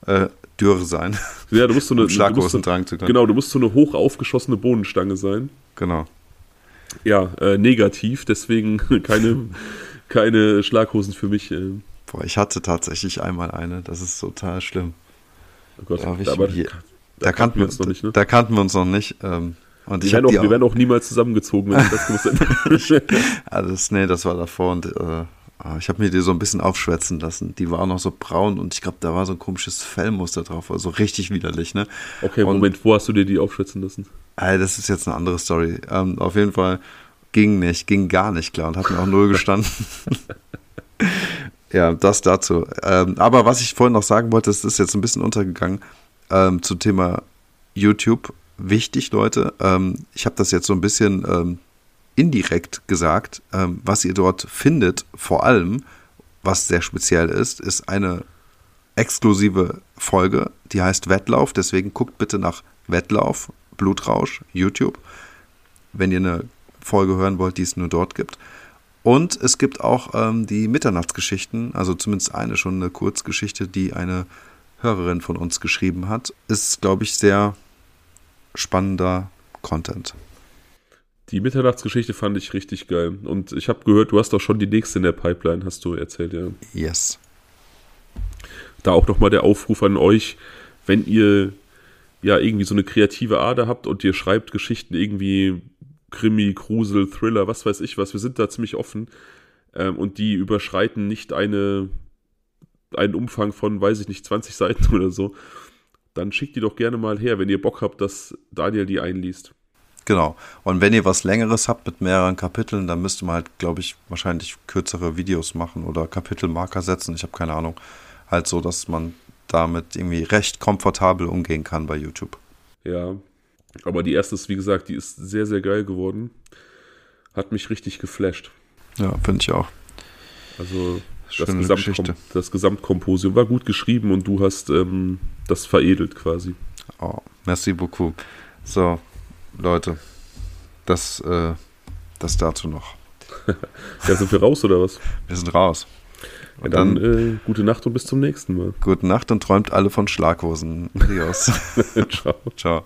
äh, dürr sein. Ja, du musst so eine um Schlaghosen tragen zu können. Genau, du musst so eine hoch aufgeschossene Bohnenstange sein. Genau. Ja, äh, negativ, deswegen keine, keine Schlaghosen für mich. Äh. Boah, ich hatte tatsächlich einmal eine, das ist total schlimm. Oh Gott, da, ich, aber, hier, da, da, kannten wir uns noch nicht, ne? Da kannten wir uns noch nicht. Ähm, und wir, werden auch, wir werden auch niemals zusammengezogen, wenn das gewusst also nee, das war davor und äh, ah, ich habe mir die so ein bisschen aufschwätzen lassen. Die war auch noch so braun und ich glaube, da war so ein komisches Fellmuster drauf, also richtig widerlich, ne? Okay, und, Moment, wo hast du dir die aufschwätzen lassen? Ey, das ist jetzt eine andere Story. Ähm, auf jeden Fall ging nicht, ging gar nicht klar und hat mir auch null gestanden. ja, das dazu. Ähm, aber was ich vorhin noch sagen wollte, das ist jetzt ein bisschen untergegangen ähm, zum Thema YouTube. Wichtig, Leute, ähm, ich habe das jetzt so ein bisschen ähm, indirekt gesagt. Ähm, was ihr dort findet, vor allem, was sehr speziell ist, ist eine exklusive Folge, die heißt Wettlauf. Deswegen guckt bitte nach Wettlauf, Blutrausch, YouTube, wenn ihr eine Folge hören wollt, die es nur dort gibt. Und es gibt auch ähm, die Mitternachtsgeschichten, also zumindest eine schon eine Kurzgeschichte, die eine Hörerin von uns geschrieben hat. Ist, glaube ich, sehr spannender Content. Die Mitternachtsgeschichte fand ich richtig geil. Und ich habe gehört, du hast auch schon die nächste in der Pipeline, hast du erzählt, ja. Yes. Da auch nochmal der Aufruf an euch, wenn ihr ja irgendwie so eine kreative Ader habt und ihr schreibt Geschichten irgendwie Krimi, Grusel, Thriller, was weiß ich was. Wir sind da ziemlich offen. Ähm, und die überschreiten nicht eine, einen Umfang von, weiß ich nicht, 20 Seiten oder so. Dann schickt die doch gerne mal her, wenn ihr Bock habt, dass Daniel die einliest. Genau. Und wenn ihr was Längeres habt mit mehreren Kapiteln, dann müsste man halt, glaube ich, wahrscheinlich kürzere Videos machen oder Kapitelmarker setzen. Ich habe keine Ahnung. Halt so, dass man damit irgendwie recht komfortabel umgehen kann bei YouTube. Ja, aber die erste ist, wie gesagt, die ist sehr, sehr geil geworden. Hat mich richtig geflasht. Ja, finde ich auch. Also das, Gesamtkom das Gesamtkomposium war gut geschrieben und du hast ähm, das veredelt quasi. Oh, merci beaucoup. So, Leute, das, äh, das dazu noch. ja, sind wir raus oder was? Wir sind raus. Ja, dann, dann äh, gute Nacht und bis zum nächsten Mal. Gute Nacht und träumt alle von Schlaghosen. Adios. Ciao. Ciao.